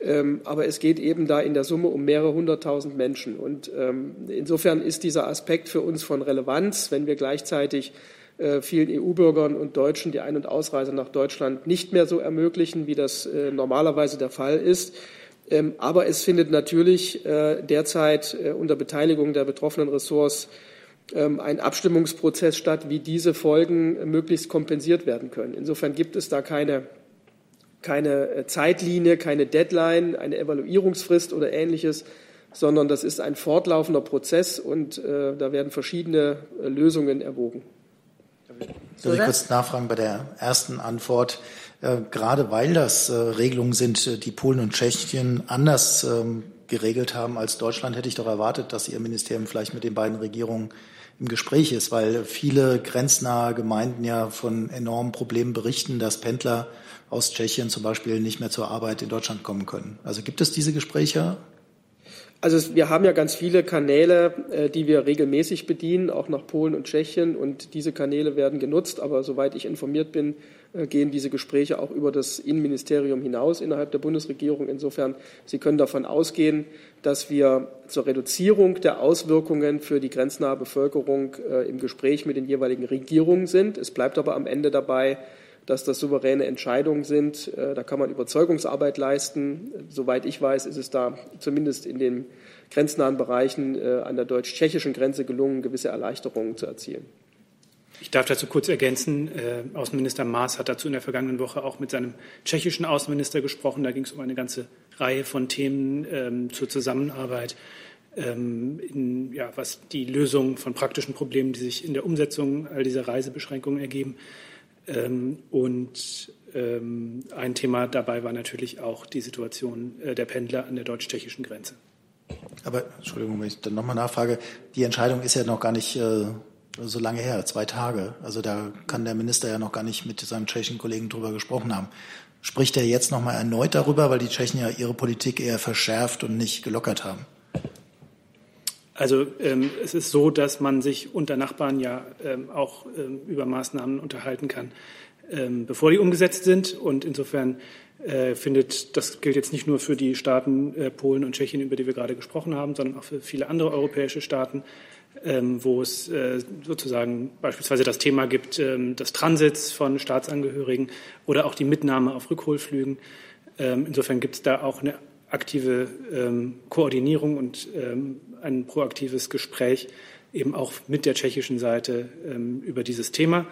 Ähm, aber es geht eben da in der Summe um mehrere hunderttausend Menschen. Und ähm, insofern ist dieser Aspekt für uns von Relevanz, wenn wir gleichzeitig äh, vielen EU-Bürgern und Deutschen die Ein- und Ausreise nach Deutschland nicht mehr so ermöglichen, wie das äh, normalerweise der Fall ist. Ähm, aber es findet natürlich äh, derzeit unter Beteiligung der betroffenen Ressorts ähm, ein Abstimmungsprozess statt, wie diese Folgen möglichst kompensiert werden können. Insofern gibt es da keine, keine Zeitlinie, keine Deadline, eine Evaluierungsfrist oder ähnliches, sondern das ist ein fortlaufender Prozess und da werden verschiedene Lösungen erwogen. Soll ich kurz nachfragen bei der ersten Antwort? Äh, gerade weil das äh, Regelungen sind, äh, die Polen und Tschechien anders ähm, geregelt haben als Deutschland, hätte ich doch erwartet, dass Ihr Ministerium vielleicht mit den beiden Regierungen im Gespräch ist, weil viele grenznahe Gemeinden ja von enormen Problemen berichten, dass Pendler aus Tschechien zum Beispiel nicht mehr zur Arbeit in Deutschland kommen können. Also gibt es diese Gespräche? Also wir haben ja ganz viele Kanäle, äh, die wir regelmäßig bedienen, auch nach Polen und Tschechien. Und diese Kanäle werden genutzt. Aber soweit ich informiert bin, äh, gehen diese Gespräche auch über das Innenministerium hinaus innerhalb der Bundesregierung. Insofern, Sie können davon ausgehen, dass wir zur Reduzierung der Auswirkungen für die grenznahe Bevölkerung äh, im Gespräch mit den jeweiligen Regierungen sind. Es bleibt aber am Ende dabei, dass das souveräne Entscheidungen sind. Äh, da kann man Überzeugungsarbeit leisten. Soweit ich weiß, ist es da zumindest in den grenznahen Bereichen äh, an der deutsch-tschechischen Grenze gelungen, gewisse Erleichterungen zu erzielen. Ich darf dazu kurz ergänzen. Äh, Außenminister Maas hat dazu in der vergangenen Woche auch mit seinem tschechischen Außenminister gesprochen. Da ging es um eine ganze Reihe von Themen ähm, zur Zusammenarbeit, ähm, in, ja, was die Lösung von praktischen Problemen, die sich in der Umsetzung all dieser Reisebeschränkungen ergeben, und ähm, ein Thema dabei war natürlich auch die Situation äh, der Pendler an der deutsch-tschechischen Grenze. Aber Entschuldigung, wenn ich dann nochmal nachfrage, die Entscheidung ist ja noch gar nicht äh, so lange her, zwei Tage. Also da kann der Minister ja noch gar nicht mit seinem tschechischen Kollegen drüber gesprochen haben. Spricht er jetzt nochmal erneut darüber, weil die Tschechen ja ihre Politik eher verschärft und nicht gelockert haben? Also ähm, es ist so, dass man sich unter Nachbarn ja ähm, auch ähm, über Maßnahmen unterhalten kann. ähm, bevor die umgesetzt sind. Und insofern äh, findet, das gilt jetzt nicht nur für die Staaten äh, Polen und Tschechien, über die wir gerade gesprochen haben, sondern auch für viele andere europäische Staaten, ähm, wo es äh, sozusagen beispielsweise das Thema gibt ähm, des Transits von Staatsangehörigen oder auch die Mitnahme auf Rückholflügen. Ähm, insofern gibt es da auch eine aktive Koordinierung und ein proaktives Gespräch eben auch mit der tschechischen Seite über dieses Thema.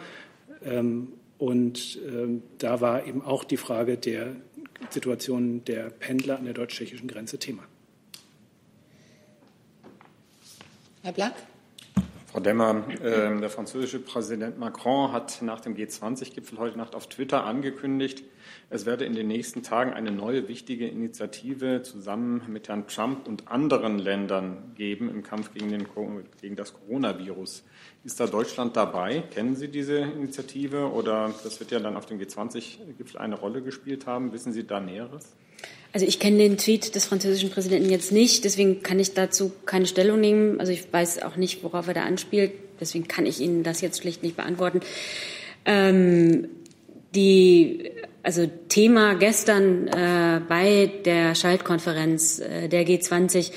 Und da war eben auch die Frage der Situation der Pendler an der deutsch-tschechischen Grenze Thema. Herr Black? Frau Demmer, äh, der französische Präsident Macron hat nach dem G20-Gipfel heute Nacht auf Twitter angekündigt, es werde in den nächsten Tagen eine neue wichtige Initiative zusammen mit Herrn Trump und anderen Ländern geben im Kampf gegen, den, gegen das Coronavirus. Ist da Deutschland dabei? Kennen Sie diese Initiative oder das wird ja dann auf dem G20-Gipfel eine Rolle gespielt haben? Wissen Sie da Näheres? Also ich kenne den Tweet des französischen Präsidenten jetzt nicht, deswegen kann ich dazu keine Stellung nehmen. Also ich weiß auch nicht, worauf er da anspielt, deswegen kann ich Ihnen das jetzt schlicht nicht beantworten. Ähm, die, also Thema gestern äh, bei der Schaltkonferenz äh, der G20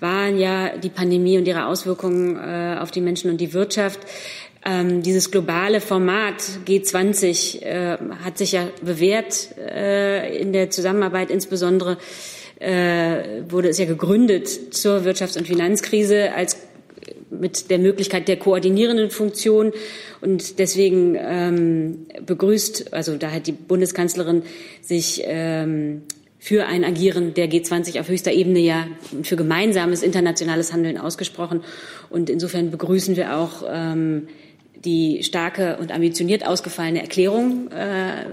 waren ja die Pandemie und ihre Auswirkungen äh, auf die Menschen und die Wirtschaft. Ähm, dieses globale Format G20 äh, hat sich ja bewährt äh, in der Zusammenarbeit, insbesondere äh, wurde es ja gegründet zur Wirtschafts- und Finanzkrise als mit der Möglichkeit der koordinierenden Funktion. Und deswegen ähm, begrüßt, also da hat die Bundeskanzlerin sich ähm, für ein Agieren der G20 auf höchster Ebene ja für gemeinsames internationales Handeln ausgesprochen. Und insofern begrüßen wir auch ähm, die starke und ambitioniert ausgefallene Erklärung äh,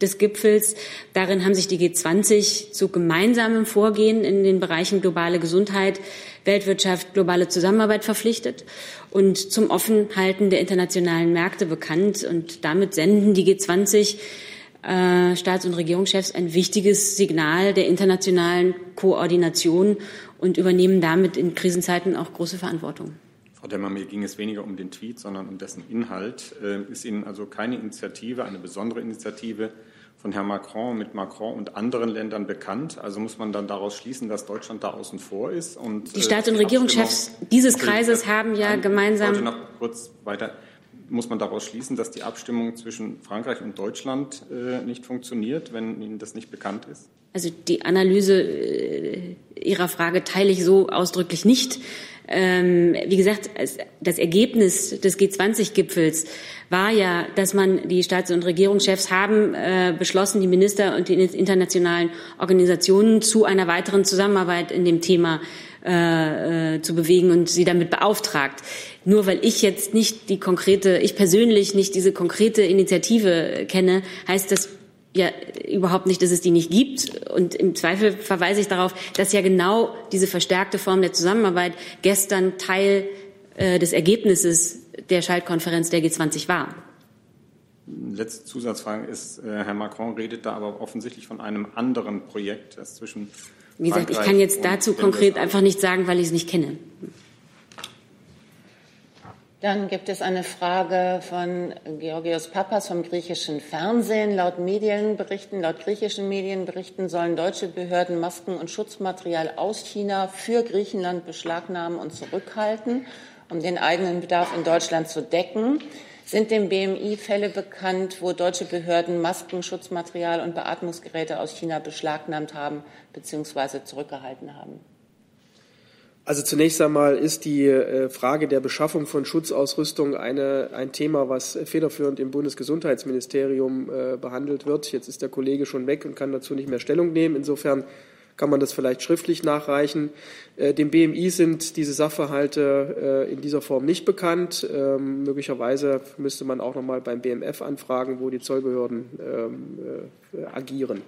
des Gipfels. Darin haben sich die G20 zu gemeinsamem Vorgehen in den Bereichen globale Gesundheit, Weltwirtschaft, globale Zusammenarbeit verpflichtet und zum Offenhalten der internationalen Märkte bekannt. Und damit senden die G20 äh, Staats- und Regierungschefs ein wichtiges Signal der internationalen Koordination und übernehmen damit in Krisenzeiten auch große Verantwortung. Frau Demmer, mir ging es weniger um den Tweet, sondern um dessen Inhalt. Äh, ist Ihnen also keine Initiative, eine besondere Initiative von Herrn Macron mit Macron und anderen Ländern bekannt? Also muss man dann daraus schließen, dass Deutschland da außen vor ist? Und, die Staats- und äh, Regierungschefs dieses Kreises haben ja gemeinsam. Ich noch kurz weiter. Muss man daraus schließen, dass die Abstimmung zwischen Frankreich und Deutschland äh, nicht funktioniert, wenn Ihnen das nicht bekannt ist? Also die Analyse äh, Ihrer Frage teile ich so ausdrücklich nicht. Ähm, wie gesagt, das Ergebnis des G20-Gipfels war ja, dass man die Staats- und Regierungschefs haben äh, beschlossen, die Minister und die internationalen Organisationen zu einer weiteren Zusammenarbeit in dem Thema äh, äh, zu bewegen und sie damit beauftragt. Nur weil ich jetzt nicht die konkrete, ich persönlich nicht diese konkrete Initiative kenne, heißt das ja überhaupt nicht, dass es die nicht gibt. Und im Zweifel verweise ich darauf, dass ja genau diese verstärkte Form der Zusammenarbeit gestern Teil äh, des Ergebnisses der Schaltkonferenz der G20 war. Letzte Zusatzfrage ist, äh, Herr Macron redet da aber offensichtlich von einem anderen Projekt, das zwischen Wie gesagt, ich kann jetzt dazu konkret einfach nicht sagen, weil ich es nicht kenne. Dann gibt es eine Frage von Georgios Papas vom griechischen Fernsehen. Laut Medienberichten, laut griechischen Medienberichten sollen deutsche Behörden Masken und Schutzmaterial aus China für Griechenland beschlagnahmen und zurückhalten, um den eigenen Bedarf in Deutschland zu decken. Sind dem BMI Fälle bekannt, wo deutsche Behörden Masken, Schutzmaterial und Beatmungsgeräte aus China beschlagnahmt haben bzw. zurückgehalten haben? Also zunächst einmal ist die äh, Frage der Beschaffung von Schutzausrüstung eine, ein Thema, was federführend im Bundesgesundheitsministerium äh, behandelt wird. Jetzt ist der Kollege schon weg und kann dazu nicht mehr Stellung nehmen. Insofern kann man das vielleicht schriftlich nachreichen. Äh, dem BMI sind diese Sachverhalte in dieser Form nicht bekannt. Ähm, möglicherweise müsste man auch noch mal beim BMF anfragen, wo die Zollbehörden ähm, agieren.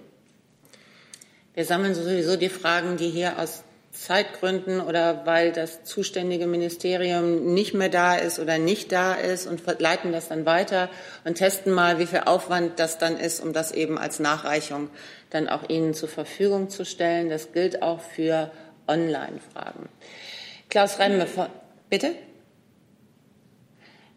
Wir sammeln sowieso die Fragen, die hier aus Zeitgründen oder weil das zuständige Ministerium nicht mehr da ist oder nicht da ist und leiten das dann weiter und testen mal, wie viel Aufwand das dann ist, um das eben als Nachreichung dann auch Ihnen zur Verfügung zu stellen. Das gilt auch für Online-Fragen. Klaus Remme, bitte?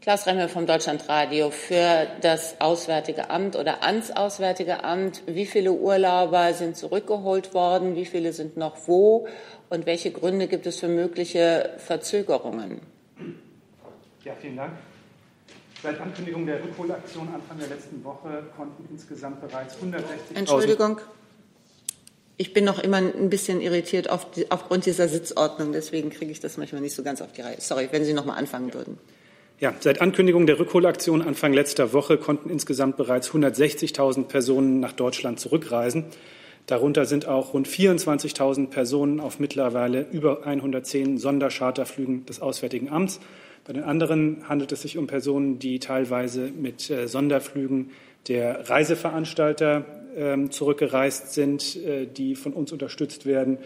Klaus Remmel vom Deutschlandradio. Für das Auswärtige Amt oder ans Auswärtige Amt, wie viele Urlauber sind zurückgeholt worden? Wie viele sind noch wo? Und welche Gründe gibt es für mögliche Verzögerungen? Ja, vielen Dank. Seit Ankündigung der Rückholaktion Anfang der letzten Woche konnten insgesamt bereits 160.000. Entschuldigung. Ich bin noch immer ein bisschen irritiert auf die, aufgrund dieser Sitzordnung. Deswegen kriege ich das manchmal nicht so ganz auf die Reihe. Sorry, wenn Sie noch mal anfangen würden. Ja, seit Ankündigung der Rückholaktion Anfang letzter Woche konnten insgesamt bereits 160.000 Personen nach Deutschland zurückreisen. Darunter sind auch rund 24.000 Personen auf mittlerweile über 110 Sondercharterflügen des Auswärtigen Amts. Bei den anderen handelt es sich um Personen, die teilweise mit äh, Sonderflügen der Reiseveranstalter äh, zurückgereist sind, äh, die von uns unterstützt werden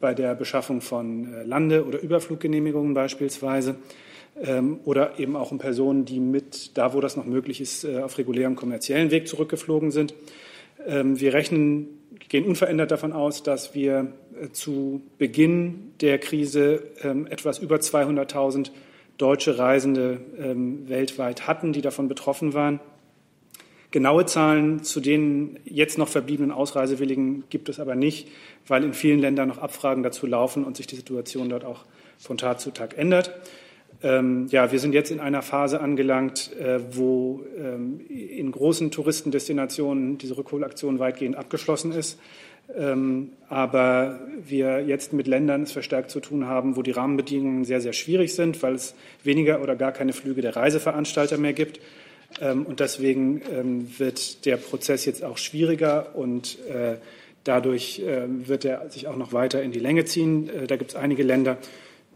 bei der Beschaffung von äh, Lande- oder Überfluggenehmigungen beispielsweise ähm, oder eben auch um Personen, die mit, da wo das noch möglich ist, auf regulärem kommerziellen Weg zurückgeflogen sind. Ähm, wir rechnen, gehen unverändert davon aus, dass wir äh, zu Beginn der Krise ähm, etwas über 200.000 deutsche Reisende weltweit hatten, die davon betroffen waren. Genaue Zahlen zu den jetzt noch verbliebenen Ausreisewilligen gibt es aber nicht, weil in vielen Ländern noch Abfragen dazu laufen und sich die Situation dort auch von Tag zu Tag ändert. Ähm, ja, wir sind jetzt in einer Phase angelangt, äh, wo ähm, in großen Touristendestinationen diese Rückholaktion weitgehend abgeschlossen ist. Ähm, aber wir jetzt mit Ländern es verstärkt zu tun haben, wo die Rahmenbedingungen sehr, sehr schwierig sind, weil es weniger oder gar keine Flüge der Reiseveranstalter mehr gibt. Ähm, und deswegen ähm, wird der Prozess jetzt auch schwieriger und äh, dadurch äh, wird er sich auch noch weiter in die Länge ziehen. Äh, da gibt es einige Länder,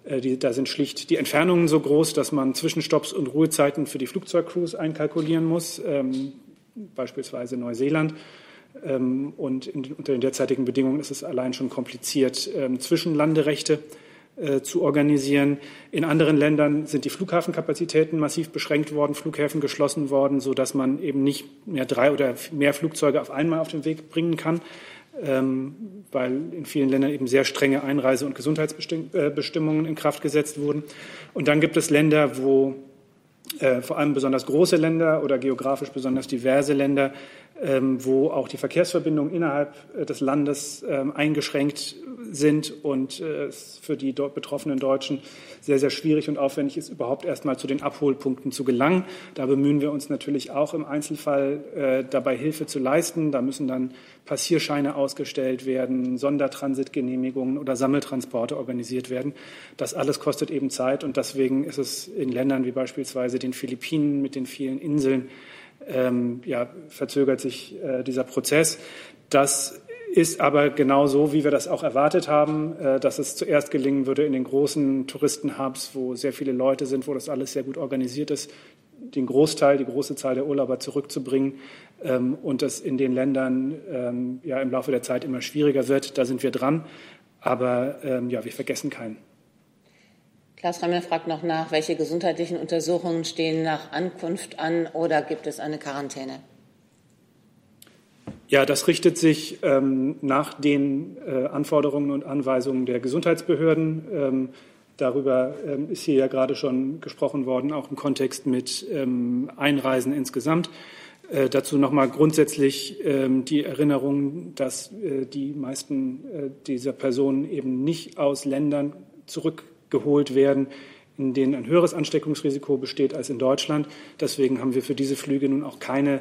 die, da sind schlicht die Entfernungen so groß, dass man Zwischenstopps und Ruhezeiten für die Flugzeugcrews einkalkulieren muss, ähm, beispielsweise Neuseeland. Ähm, und in, unter den derzeitigen Bedingungen ist es allein schon kompliziert, ähm, Zwischenlanderechte äh, zu organisieren. In anderen Ländern sind die Flughafenkapazitäten massiv beschränkt worden, Flughäfen geschlossen worden, sodass man eben nicht mehr drei oder mehr Flugzeuge auf einmal auf den Weg bringen kann. Ähm, weil in vielen Ländern eben sehr strenge Einreise- und Gesundheitsbestimmungen in Kraft gesetzt wurden. Und dann gibt es Länder, wo äh, vor allem besonders große Länder oder geografisch besonders diverse Länder, wo auch die Verkehrsverbindungen innerhalb äh, des Landes ähm, eingeschränkt sind und äh, es für die dort betroffenen Deutschen sehr, sehr schwierig und aufwendig ist, überhaupt erst mal zu den Abholpunkten zu gelangen. Da bemühen wir uns natürlich auch im Einzelfall äh, dabei Hilfe zu leisten. Da müssen dann Passierscheine ausgestellt werden, Sondertransitgenehmigungen oder Sammeltransporte organisiert werden. Das alles kostet eben Zeit und deswegen ist es in Ländern wie beispielsweise den Philippinen mit den vielen Inseln ähm, ja, verzögert sich äh, dieser Prozess. Das ist aber genau so, wie wir das auch erwartet haben, äh, dass es zuerst gelingen würde in den großen Touristenhubs, wo sehr viele Leute sind, wo das alles sehr gut organisiert ist, den Großteil, die große Zahl der Urlauber zurückzubringen ähm, und das in den Ländern ähm, ja im Laufe der Zeit immer schwieriger wird. Da sind wir dran, aber ähm, ja, wir vergessen keinen. Klaus Remmel fragt noch nach, welche gesundheitlichen Untersuchungen stehen nach Ankunft an oder gibt es eine Quarantäne? Ja, das richtet sich ähm, nach den äh, Anforderungen und Anweisungen der Gesundheitsbehörden. Ähm, darüber ähm, ist hier ja gerade schon gesprochen worden, auch im Kontext mit ähm, Einreisen insgesamt. Äh, dazu nochmal grundsätzlich ähm, die Erinnerung, dass äh, die meisten äh, dieser Personen eben nicht aus Ländern zurückgeholt werden, in denen ein höheres Ansteckungsrisiko besteht als in Deutschland. Deswegen haben wir für diese Flüge nun auch keine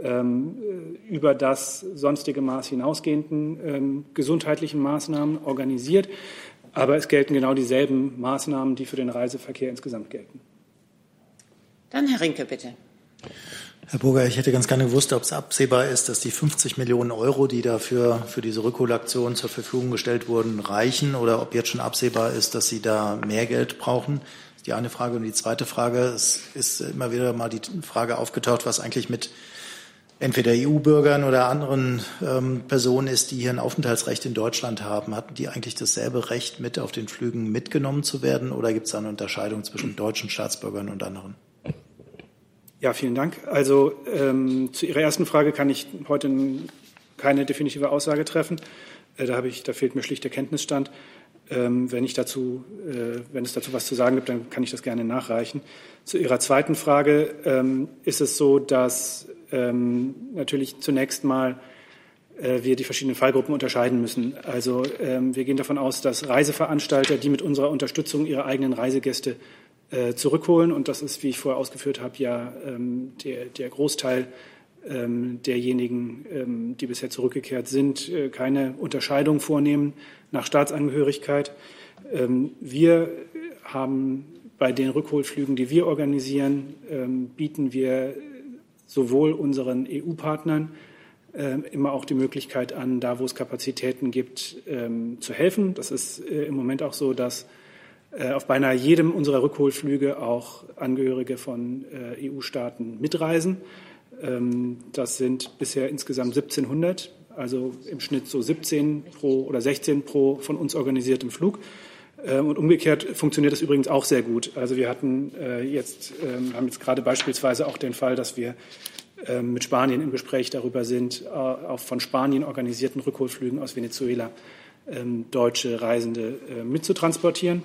ähm, über das sonstige Maß hinausgehenden ähm, gesundheitlichen Maßnahmen organisiert. Aber es gelten genau dieselben Maßnahmen, die für den Reiseverkehr insgesamt gelten. Dann Herr Rinke, bitte. Herr Burger, ich hätte ganz gerne gewusst, ob es absehbar ist, dass die 50 Millionen Euro, die dafür für diese Rückholaktion zur Verfügung gestellt wurden, reichen oder ob jetzt schon absehbar ist, dass Sie da mehr Geld brauchen. Das ist die eine Frage. Und die zweite Frage, es ist immer wieder mal die Frage aufgetaucht, was eigentlich mit entweder EU-Bürgern oder anderen ähm, Personen ist, die hier ein Aufenthaltsrecht in Deutschland haben, hatten die eigentlich dasselbe Recht, mit auf den Flügen mitgenommen zu werden? Oder gibt es da eine Unterscheidung zwischen deutschen Staatsbürgern und anderen? Ja, vielen Dank. Also ähm, zu Ihrer ersten Frage kann ich heute keine definitive Aussage treffen. Äh, da, ich, da fehlt mir schlicht der Kenntnisstand. Ähm, wenn, ich dazu, äh, wenn es dazu was zu sagen gibt, dann kann ich das gerne nachreichen. Zu Ihrer zweiten Frage ähm, ist es so, dass ähm, natürlich zunächst mal äh, wir die verschiedenen Fallgruppen unterscheiden müssen. Also ähm, wir gehen davon aus, dass Reiseveranstalter, die mit unserer Unterstützung ihre eigenen Reisegäste zurückholen, und das ist, wie ich vorher ausgeführt habe, ja ähm, der, der Großteil ähm, derjenigen, ähm, die bisher zurückgekehrt sind, äh, keine Unterscheidung vornehmen nach Staatsangehörigkeit. Wir haben bei den Rückholflügen, die wir organisieren, bieten wir sowohl unseren EU-Partnern immer auch die Möglichkeit an, da wo es Kapazitäten gibt, zu helfen. Das ist äh, im Moment auch so, dass äh, auf beinahe jedem unserer Rückholflüge auch Angehörige von EU-Staaten mitreisen. Ähm, das sind bisher insgesamt 1700, also im Schnitt so 17 pro oder 16 pro von uns organisiertem Flug. Ähm, und umgekehrt funktioniert das übrigens auch sehr gut. Also wir hatten äh, jetzt, ähm, haben jetzt gerade beispielsweise auch den Fall, dass wir mit Spanien im Gespräch darüber sind, äh, auf von Spanien organisierten Rückholflügen aus Venezuela deutsche Reisende äh, mitzutransportieren.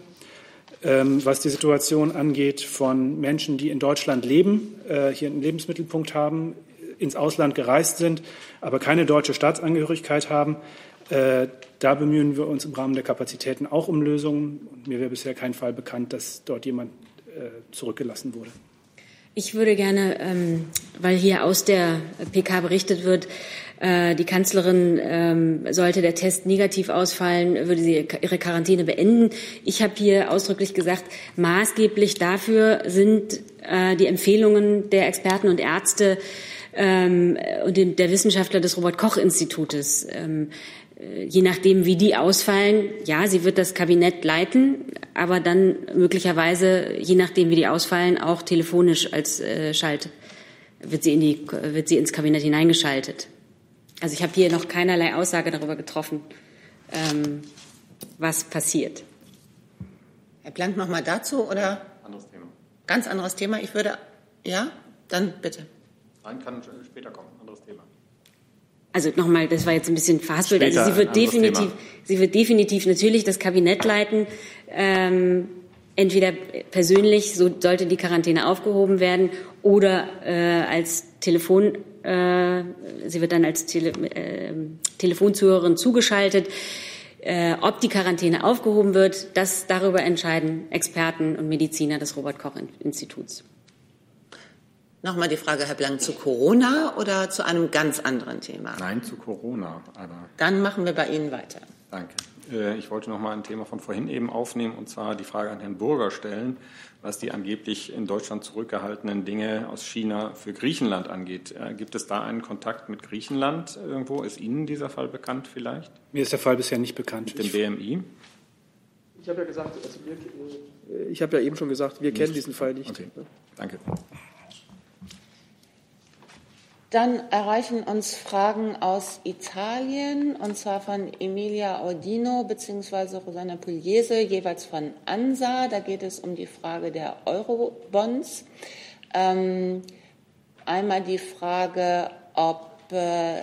Ähm, was die Situation angeht von Menschen, die in Deutschland leben, äh, hier einen Lebensmittelpunkt haben, ins Ausland gereist sind, aber keine deutsche Staatsangehörigkeit haben. Äh, da bemühen wir uns im Rahmen der Kapazitäten auch um Lösungen. Mir wäre bisher kein Fall bekannt, dass dort jemand äh, zurückgelassen wurde. Ich würde gerne, ähm, weil hier aus der PK berichtet wird, äh, die Kanzlerin, ähm, sollte der Test negativ ausfallen, würde sie ihre Quarantäne beenden. Ich habe hier ausdrücklich gesagt, maßgeblich dafür sind äh, die Empfehlungen der Experten und Ärzte ähm, und der Wissenschaftler des Robert Koch Institutes. Je nachdem, wie die ausfallen, ja, sie wird das Kabinett leiten, aber dann möglicherweise, je nachdem, wie die ausfallen, auch telefonisch als äh, Schalt wird sie, in die, wird sie ins Kabinett hineingeschaltet. Also ich habe hier noch keinerlei Aussage darüber getroffen, ähm, was passiert. Herr Blank, noch mal dazu oder? Anderes Thema. Ganz anderes Thema. Ich würde, ja, dann bitte. Nein, kann später kommen. Anderes Thema. Also nochmal, das war jetzt ein bisschen verhaspelt. Also sie wird definitiv, Thema. sie wird definitiv natürlich das Kabinett leiten. Ähm, entweder persönlich, so sollte die Quarantäne aufgehoben werden, oder äh, als Telefon äh, sie wird dann als Tele äh, Telefonzuhörerin zugeschaltet. Äh, ob die Quarantäne aufgehoben wird, das darüber entscheiden Experten und Mediziner des Robert Koch Instituts. Nochmal die Frage, Herr Blank, zu Corona oder zu einem ganz anderen Thema? Nein, zu Corona. Aber Dann machen wir bei Ihnen weiter. Danke. Äh, ich wollte noch mal ein Thema von vorhin eben aufnehmen, und zwar die Frage an Herrn Burger stellen was die angeblich in Deutschland zurückgehaltenen Dinge aus China für Griechenland angeht. Äh, gibt es da einen Kontakt mit Griechenland irgendwo? Ist Ihnen dieser Fall bekannt vielleicht? Mir ist der Fall bisher nicht bekannt. Mit dem BMI? Ich habe ja gesagt, also wir, ich habe ja eben schon gesagt, wir nicht. kennen diesen Fall nicht. Okay. Danke. Dann erreichen uns Fragen aus Italien, und zwar von Emilia Ordino bzw. Rosanna Pugliese, jeweils von ANSA. Da geht es um die Frage der Eurobonds. Ähm, einmal die Frage, ob äh,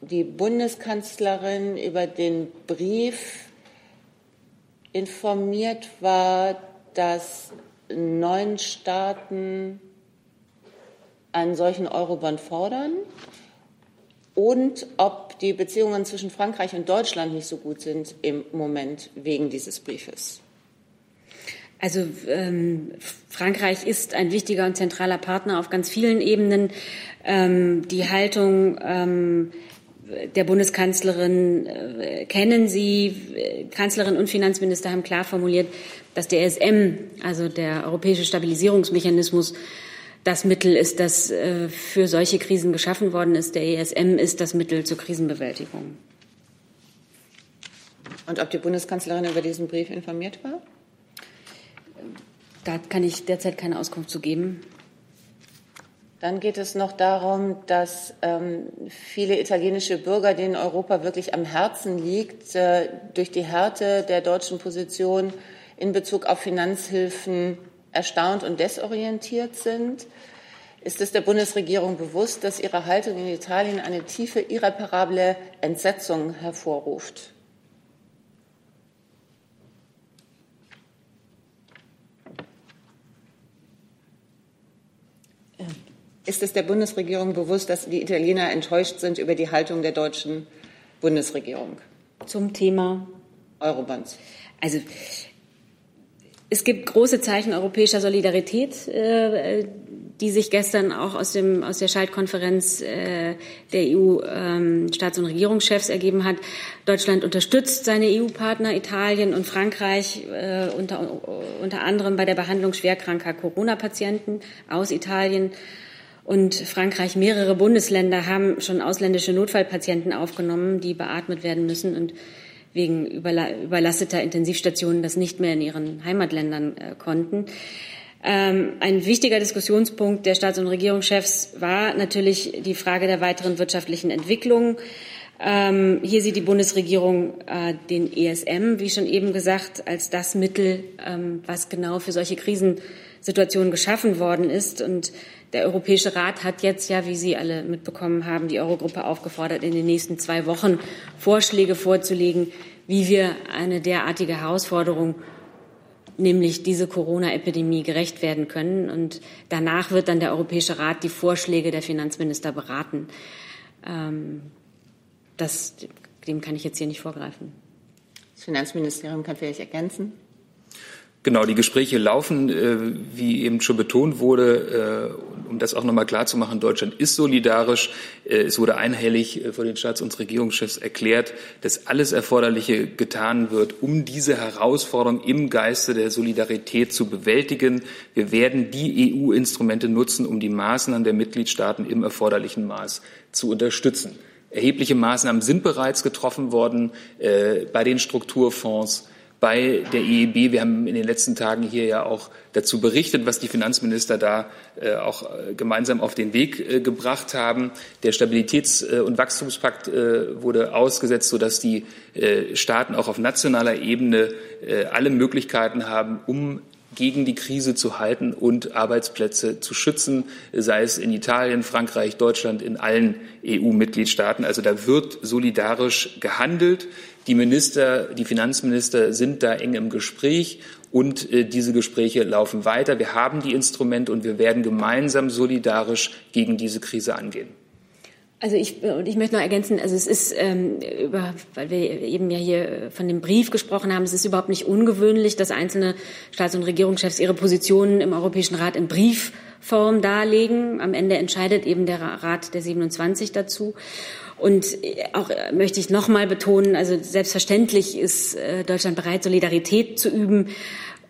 die Bundeskanzlerin über den Brief informiert war, dass neun Staaten einen solchen Eurobond fordern und ob die Beziehungen zwischen Frankreich und Deutschland nicht so gut sind im Moment wegen dieses Briefes. Also ähm, Frankreich ist ein wichtiger und zentraler Partner auf ganz vielen Ebenen. Ähm, die Haltung ähm, der Bundeskanzlerin äh, kennen Sie. Kanzlerin und Finanzminister haben klar formuliert, dass der ESM, also der Europäische Stabilisierungsmechanismus, das Mittel ist, das äh, für solche Krisen geschaffen worden ist. Der ESM ist das Mittel zur Krisenbewältigung. Und ob die Bundeskanzlerin über diesen Brief informiert war? Da kann ich derzeit keine Auskunft zu geben. Dann geht es noch darum, dass ähm, viele italienische Bürger, denen Europa wirklich am Herzen liegt, äh, durch die Härte der deutschen Position in Bezug auf Finanzhilfen erstaunt und desorientiert sind? Ist es der Bundesregierung bewusst, dass ihre Haltung in Italien eine tiefe, irreparable Entsetzung hervorruft? Ist es der Bundesregierung bewusst, dass die Italiener enttäuscht sind über die Haltung der deutschen Bundesregierung? Zum Thema Eurobonds. Also es gibt große Zeichen europäischer Solidarität, äh, die sich gestern auch aus, dem, aus der Schaltkonferenz äh, der EU-Staats- ähm, und Regierungschefs ergeben hat. Deutschland unterstützt seine EU-Partner Italien und Frankreich äh, unter, unter anderem bei der Behandlung schwerkranker Corona-Patienten aus Italien. Und Frankreich, mehrere Bundesländer haben schon ausländische Notfallpatienten aufgenommen, die beatmet werden müssen und wegen überlasteter Intensivstationen das nicht mehr in ihren Heimatländern äh, konnten. Ähm, ein wichtiger Diskussionspunkt der Staats- und Regierungschefs war natürlich die Frage der weiteren wirtschaftlichen Entwicklung. Ähm, hier sieht die Bundesregierung äh, den ESM, wie schon eben gesagt, als das Mittel, ähm, was genau für solche Krisensituationen geschaffen worden ist. Und der Europäische Rat hat jetzt ja, wie Sie alle mitbekommen haben, die Eurogruppe aufgefordert, in den nächsten zwei Wochen Vorschläge vorzulegen, wie wir eine derartige Herausforderung nämlich diese Corona-Epidemie gerecht werden können. Und danach wird dann der Europäische Rat die Vorschläge der Finanzminister beraten. Ähm, das, dem kann ich jetzt hier nicht vorgreifen. Das Finanzministerium kann vielleicht ergänzen. Genau, die Gespräche laufen, äh, wie eben schon betont wurde, äh, um das auch nochmal klarzumachen, Deutschland ist solidarisch. Äh, es wurde einhellig äh, von den Staats- und Regierungschefs erklärt, dass alles Erforderliche getan wird, um diese Herausforderung im Geiste der Solidarität zu bewältigen. Wir werden die EU-Instrumente nutzen, um die Maßnahmen der Mitgliedstaaten im erforderlichen Maß zu unterstützen. Erhebliche Maßnahmen sind bereits getroffen worden äh, bei den Strukturfonds bei der EIB. Wir haben in den letzten Tagen hier ja auch dazu berichtet, was die Finanzminister da äh, auch äh, gemeinsam auf den Weg äh, gebracht haben. Der Stabilitäts- und Wachstumspakt wurde ausgesetzt, sodass die Staaten auch auf nationaler Ebene alle Möglichkeiten haben, um gegen die Krise zu halten und Arbeitsplätze zu schützen, sei es in Italien, Frankreich, Deutschland, in allen EU-Mitgliedstaaten. Also da wird solidarisch gehandelt. Die Minister, die Finanzminister sind da eng im Gespräch und äh, diese Gespräche laufen weiter. Wir haben die Instrumente und wir werden gemeinsam solidarisch gegen diese Krise angehen. Also ich, und ich möchte noch ergänzen, also es ist, ähm, über, weil wir eben ja hier von dem Brief gesprochen haben, es ist überhaupt nicht ungewöhnlich, dass einzelne Staats- und Regierungschefs ihre Positionen im Europäischen Rat in Briefform darlegen. Am Ende entscheidet eben der Rat der 27 dazu. Und auch möchte ich noch mal betonen, also selbstverständlich ist äh, Deutschland bereit, Solidarität zu üben.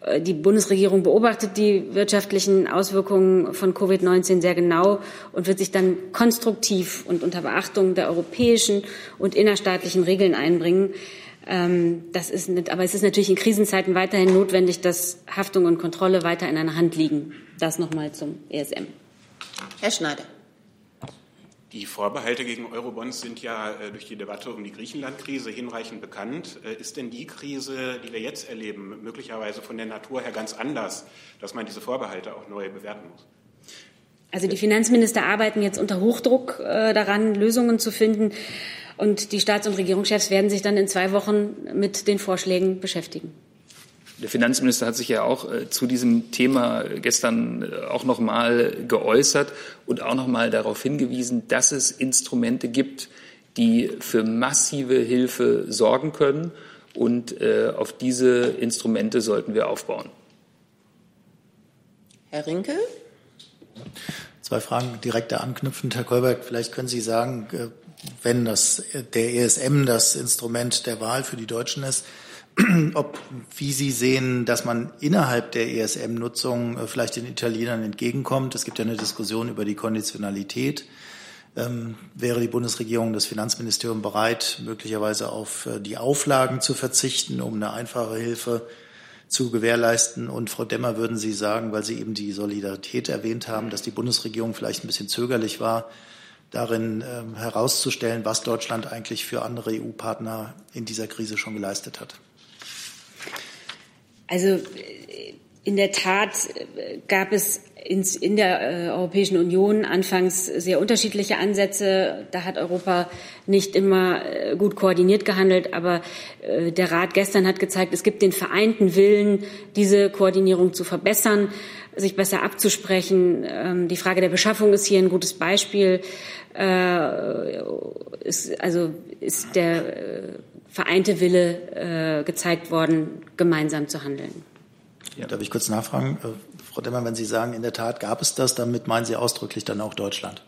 Äh, die Bundesregierung beobachtet die wirtschaftlichen Auswirkungen von Covid-19 sehr genau und wird sich dann konstruktiv und unter Beachtung der europäischen und innerstaatlichen Regeln einbringen. Ähm, das ist aber es ist natürlich in Krisenzeiten weiterhin notwendig, dass Haftung und Kontrolle weiter in einer Hand liegen. Das nochmal zum ESM. Herr Schneider. Die Vorbehalte gegen Eurobonds sind ja äh, durch die Debatte um die Griechenland-Krise hinreichend bekannt. Äh, ist denn die Krise, die wir jetzt erleben, möglicherweise von der Natur her ganz anders, dass man diese Vorbehalte auch neu bewerten muss? Also die Finanzminister arbeiten jetzt unter Hochdruck äh, daran, Lösungen zu finden. Und die Staats- und Regierungschefs werden sich dann in zwei Wochen mit den Vorschlägen beschäftigen. Der Finanzminister hat sich ja auch äh, zu diesem Thema gestern äh, auch noch mal geäußert und auch noch mal darauf hingewiesen, dass es Instrumente gibt, die für massive Hilfe sorgen können. Und äh, auf diese Instrumente sollten wir aufbauen. Herr Rinke? Zwei Fragen direkt da anknüpfend. Herr Kolberg, vielleicht können Sie sagen, äh, wenn das, der ESM das Instrument der Wahl für die Deutschen ist, [clears throat] ob, wie Sie sehen, dass man innerhalb der ESM-Nutzung äh, vielleicht den Italienern entgegenkommt. Es gibt ja eine Diskussion über die Konditionalität. Ähm, wäre die Bundesregierung, das Finanzministerium bereit, möglicherweise auf äh, die Auflagen zu verzichten, um eine einfache Hilfe zu gewährleisten? Und Frau Demmer, würden Sie sagen, weil Sie eben die Solidarität erwähnt haben, dass die Bundesregierung vielleicht ein bisschen zögerlich war, darin äh, herauszustellen, was Deutschland eigentlich für andere EU-Partner in dieser Krise schon geleistet hat? Also äh, in der Tat äh, gab es in der äh, Europäischen Union anfangs sehr unterschiedliche Ansätze. Da hat Europa nicht immer gut koordiniert gehandelt, aber der Rat gestern hat gezeigt, es gibt den vereinten Willen, diese Koordinierung zu verbessern, sich besser abzusprechen. Ähm, die Frage der Beschaffung ist hier ein gutes Beispiel. Also ist der vereinte Wille äh, gezeigt worden, gemeinsam zu handeln. Ja. Darf ich kurz nachfragen? Frau Demmer, wenn Sie sagen, in der Tat gab es das, damit meinen Sie ausdrücklich dann auch Deutschland?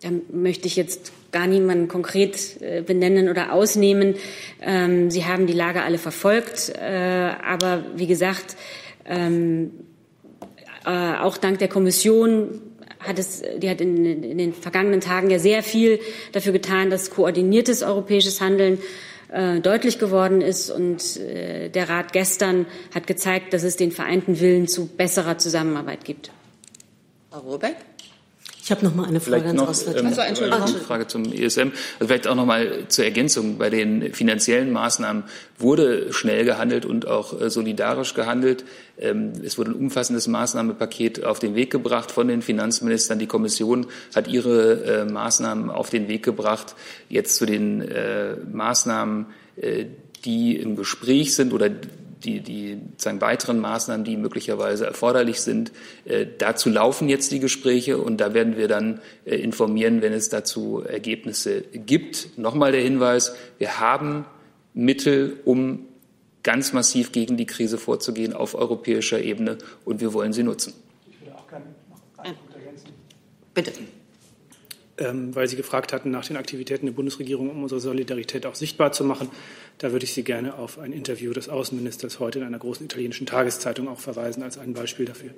Da möchte ich jetzt gar niemanden konkret äh, benennen oder ausnehmen. Ähm, Sie haben die Lage alle verfolgt. Äh, aber wie gesagt, ähm, äh, auch dank der Kommission hat es, die hat in, in, den vergangenen Tagen ja sehr viel dafür getan, dass koordiniertes europäisches Handeln äh, deutlich geworden ist. Und äh, der Rat gestern hat gezeigt, dass es den vereinten Willen zu besserer Zusammenarbeit gibt. Frau Robeck? Ich habe noch mal eine Frage ans Auswärtige ähm, also, Eine Frage zum ESM. Also vielleicht auch noch mal zur Ergänzung. Bei den finanziellen Maßnahmen wurde schnell gehandelt und auch äh, solidarisch gehandelt. Ähm, es wurde ein umfassendes Maßnahmenpaket auf den Weg gebracht von den Finanzministern. Die Kommission hat ihre äh, Maßnahmen auf den Weg gebracht. Jetzt zu den äh, Maßnahmen, die im Gespräch sind oder die, die sagen, weiteren Maßnahmen, die möglicherweise erforderlich sind. Äh, dazu laufen jetzt die Gespräche und da werden wir dann äh, informieren, wenn es dazu Ergebnisse gibt. Nochmal der Hinweis, wir haben Mittel, um ganz massiv gegen die Krise vorzugehen auf europäischer Ebene und wir wollen sie nutzen. Ich würde auch gerne noch einen Punkt ergänzen. Bitte. Ähm, weil Sie gefragt hatten nach den Aktivitäten der Bundesregierung, um unsere Solidarität auch sichtbar zu machen. Da würde ich Sie gerne auf ein Interview des Außenministers heute in einer großen italienischen Tageszeitung auch verweisen, als ein Beispiel dafür.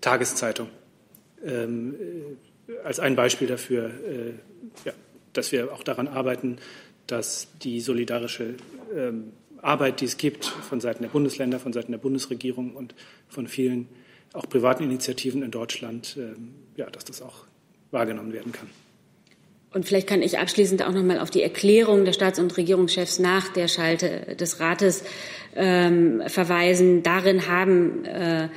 Tageszeitung. Ähm, äh, als ein Beispiel dafür, äh, ja, dass wir auch daran arbeiten, dass die solidarische ähm, Arbeit, die es gibt von Seiten der Bundesländer, von Seiten der Bundesregierung und von vielen auch privaten Initiativen in Deutschland, ähm, ja, dass das auch wahrgenommen werden kann. Und vielleicht kann ich abschließend auch noch mal auf die Erklärung der Staats- und Regierungschefs nach der Schalte des Rates ähm, verweisen. Darin haben äh,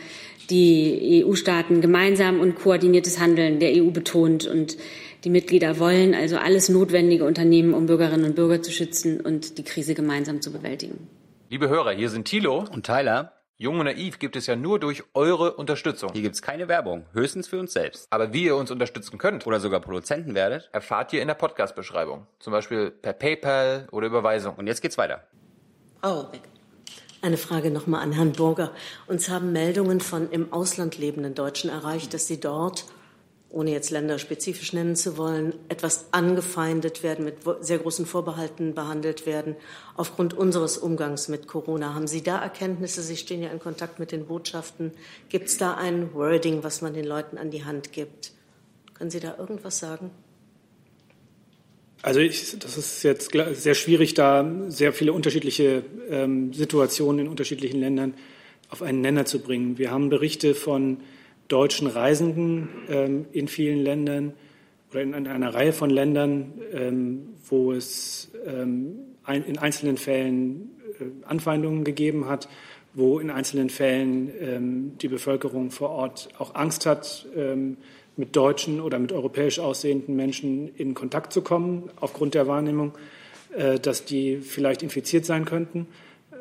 die EU-Staaten gemeinsam und koordiniertes Handeln der EU betont und die Mitglieder wollen also alles Notwendige unternehmen, um Bürgerinnen und Bürger zu schützen und die Krise gemeinsam zu bewältigen. Liebe Hörer, hier sind Thilo und Tyler. Jung und Naiv gibt es ja nur durch eure Unterstützung. Hier gibt es keine Werbung, höchstens für uns selbst. Aber wie ihr uns unterstützen könnt oder sogar Produzenten werdet, erfahrt ihr in der Podcast-Beschreibung. Zum Beispiel per PayPal oder Überweisung. Und jetzt geht's weiter. Oh, weg. Eine Frage nochmal an Herrn Burger. Uns haben Meldungen von im Ausland lebenden Deutschen erreicht, dass sie dort ohne jetzt länderspezifisch nennen zu wollen, etwas angefeindet werden, mit sehr großen Vorbehalten behandelt werden, aufgrund unseres Umgangs mit Corona. Haben Sie da Erkenntnisse? Sie stehen ja in Kontakt mit den Botschaften. Gibt es da ein Wording, was man den Leuten an die Hand gibt? Können Sie da irgendwas sagen? Also ich, das ist jetzt sehr schwierig, da sehr viele unterschiedliche ähm, Situationen in unterschiedlichen Ländern auf einen Nenner zu bringen. Wir haben Berichte von deutschen Reisenden ähm, in vielen Ländern oder in, in einer Reihe von Ländern, ähm, wo es ähm, ein, in einzelnen Fällen äh, Anfeindungen gegeben hat, wo in einzelnen Fällen ähm, die Bevölkerung vor Ort auch Angst hat, ähm, mit deutschen oder mit europäisch aussehenden Menschen in Kontakt zu kommen, aufgrund der Wahrnehmung, äh, dass die vielleicht infiziert sein könnten.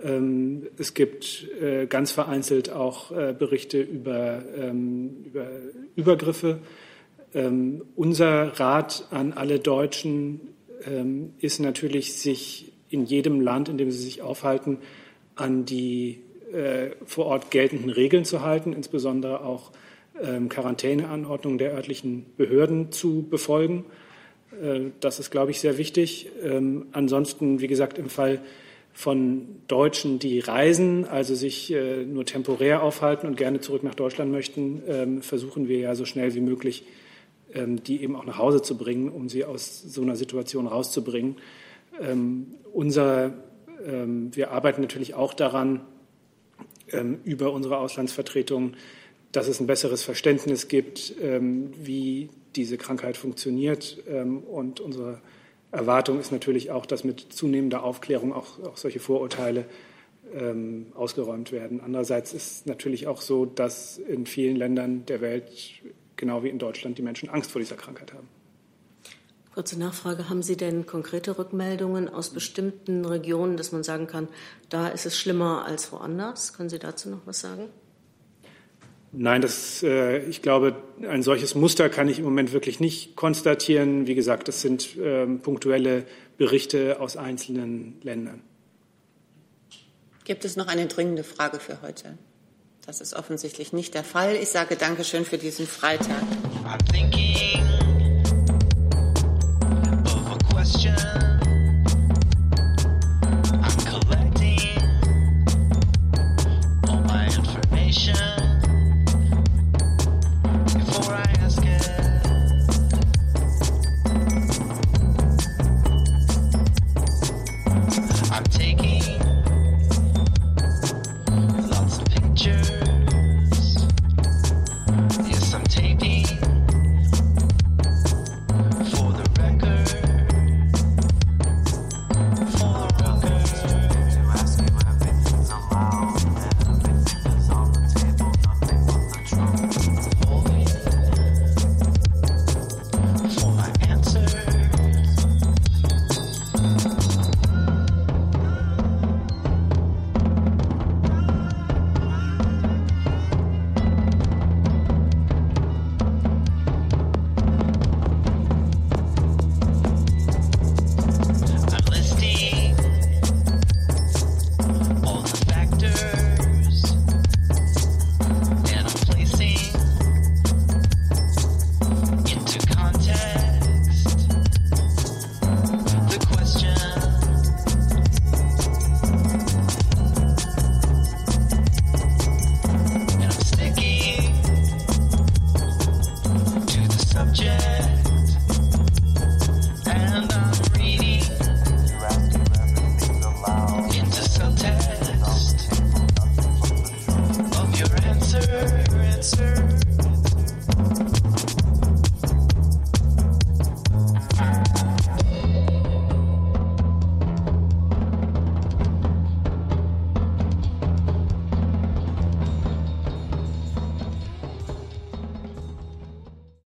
Ähm, es gibt äh, ganz vereinzelt auch äh, Berichte über, ähm, über Übergriffe. Ähm, unser Rat an alle Deutschen ist natürlich, sich in jedem Land, in dem sie sich aufhalten, an die äh, vor Ort geltenden Regeln zu halten, insbesondere auch Quarantäneanordnungen der örtlichen Behörden zu befolgen. Das ist, glaube ich, sehr wichtig. Ansonsten, wie gesagt, im Fall von Deutschen, die reisen, also sich äh, nur temporär aufhalten und gerne zurück nach Deutschland möchten, ähm, versuchen wir ja so schnell wie möglich, ähm, die eben auch nach Hause zu bringen, um sie aus so einer Situation rauszubringen. Ähm, unser, ähm, wir arbeiten natürlich auch daran, ähm, über unsere Auslandsvertretungen, dass es ein besseres Verständnis gibt, ähm, wie diese Krankheit funktioniert und unsere Erwartung ist natürlich auch, dass mit zunehmender Aufklärung auch, auch solche Vorurteile ähm, ausgeräumt werden. Andererseits ist natürlich auch so, dass in vielen Ländern der Welt genau wie in Deutschland die Menschen Angst vor dieser Krankheit haben. Kurze Nachfrage. Haben Sie denn konkrete Rückmeldungen aus bestimmten Regionen, dass man sagen kann, da ist es schlimmer als woanders? Können Sie dazu noch was sagen? Nein, das, äh, ich glaube, ein solches Muster kann ich im Moment wirklich nicht konstatieren. Wie gesagt, das sind äh, punktuelle Berichte aus einzelnen Ländern. Gibt es noch eine dringende Frage für heute? Das ist offensichtlich nicht der Fall. Ich sage Dankeschön für diesen Freitag.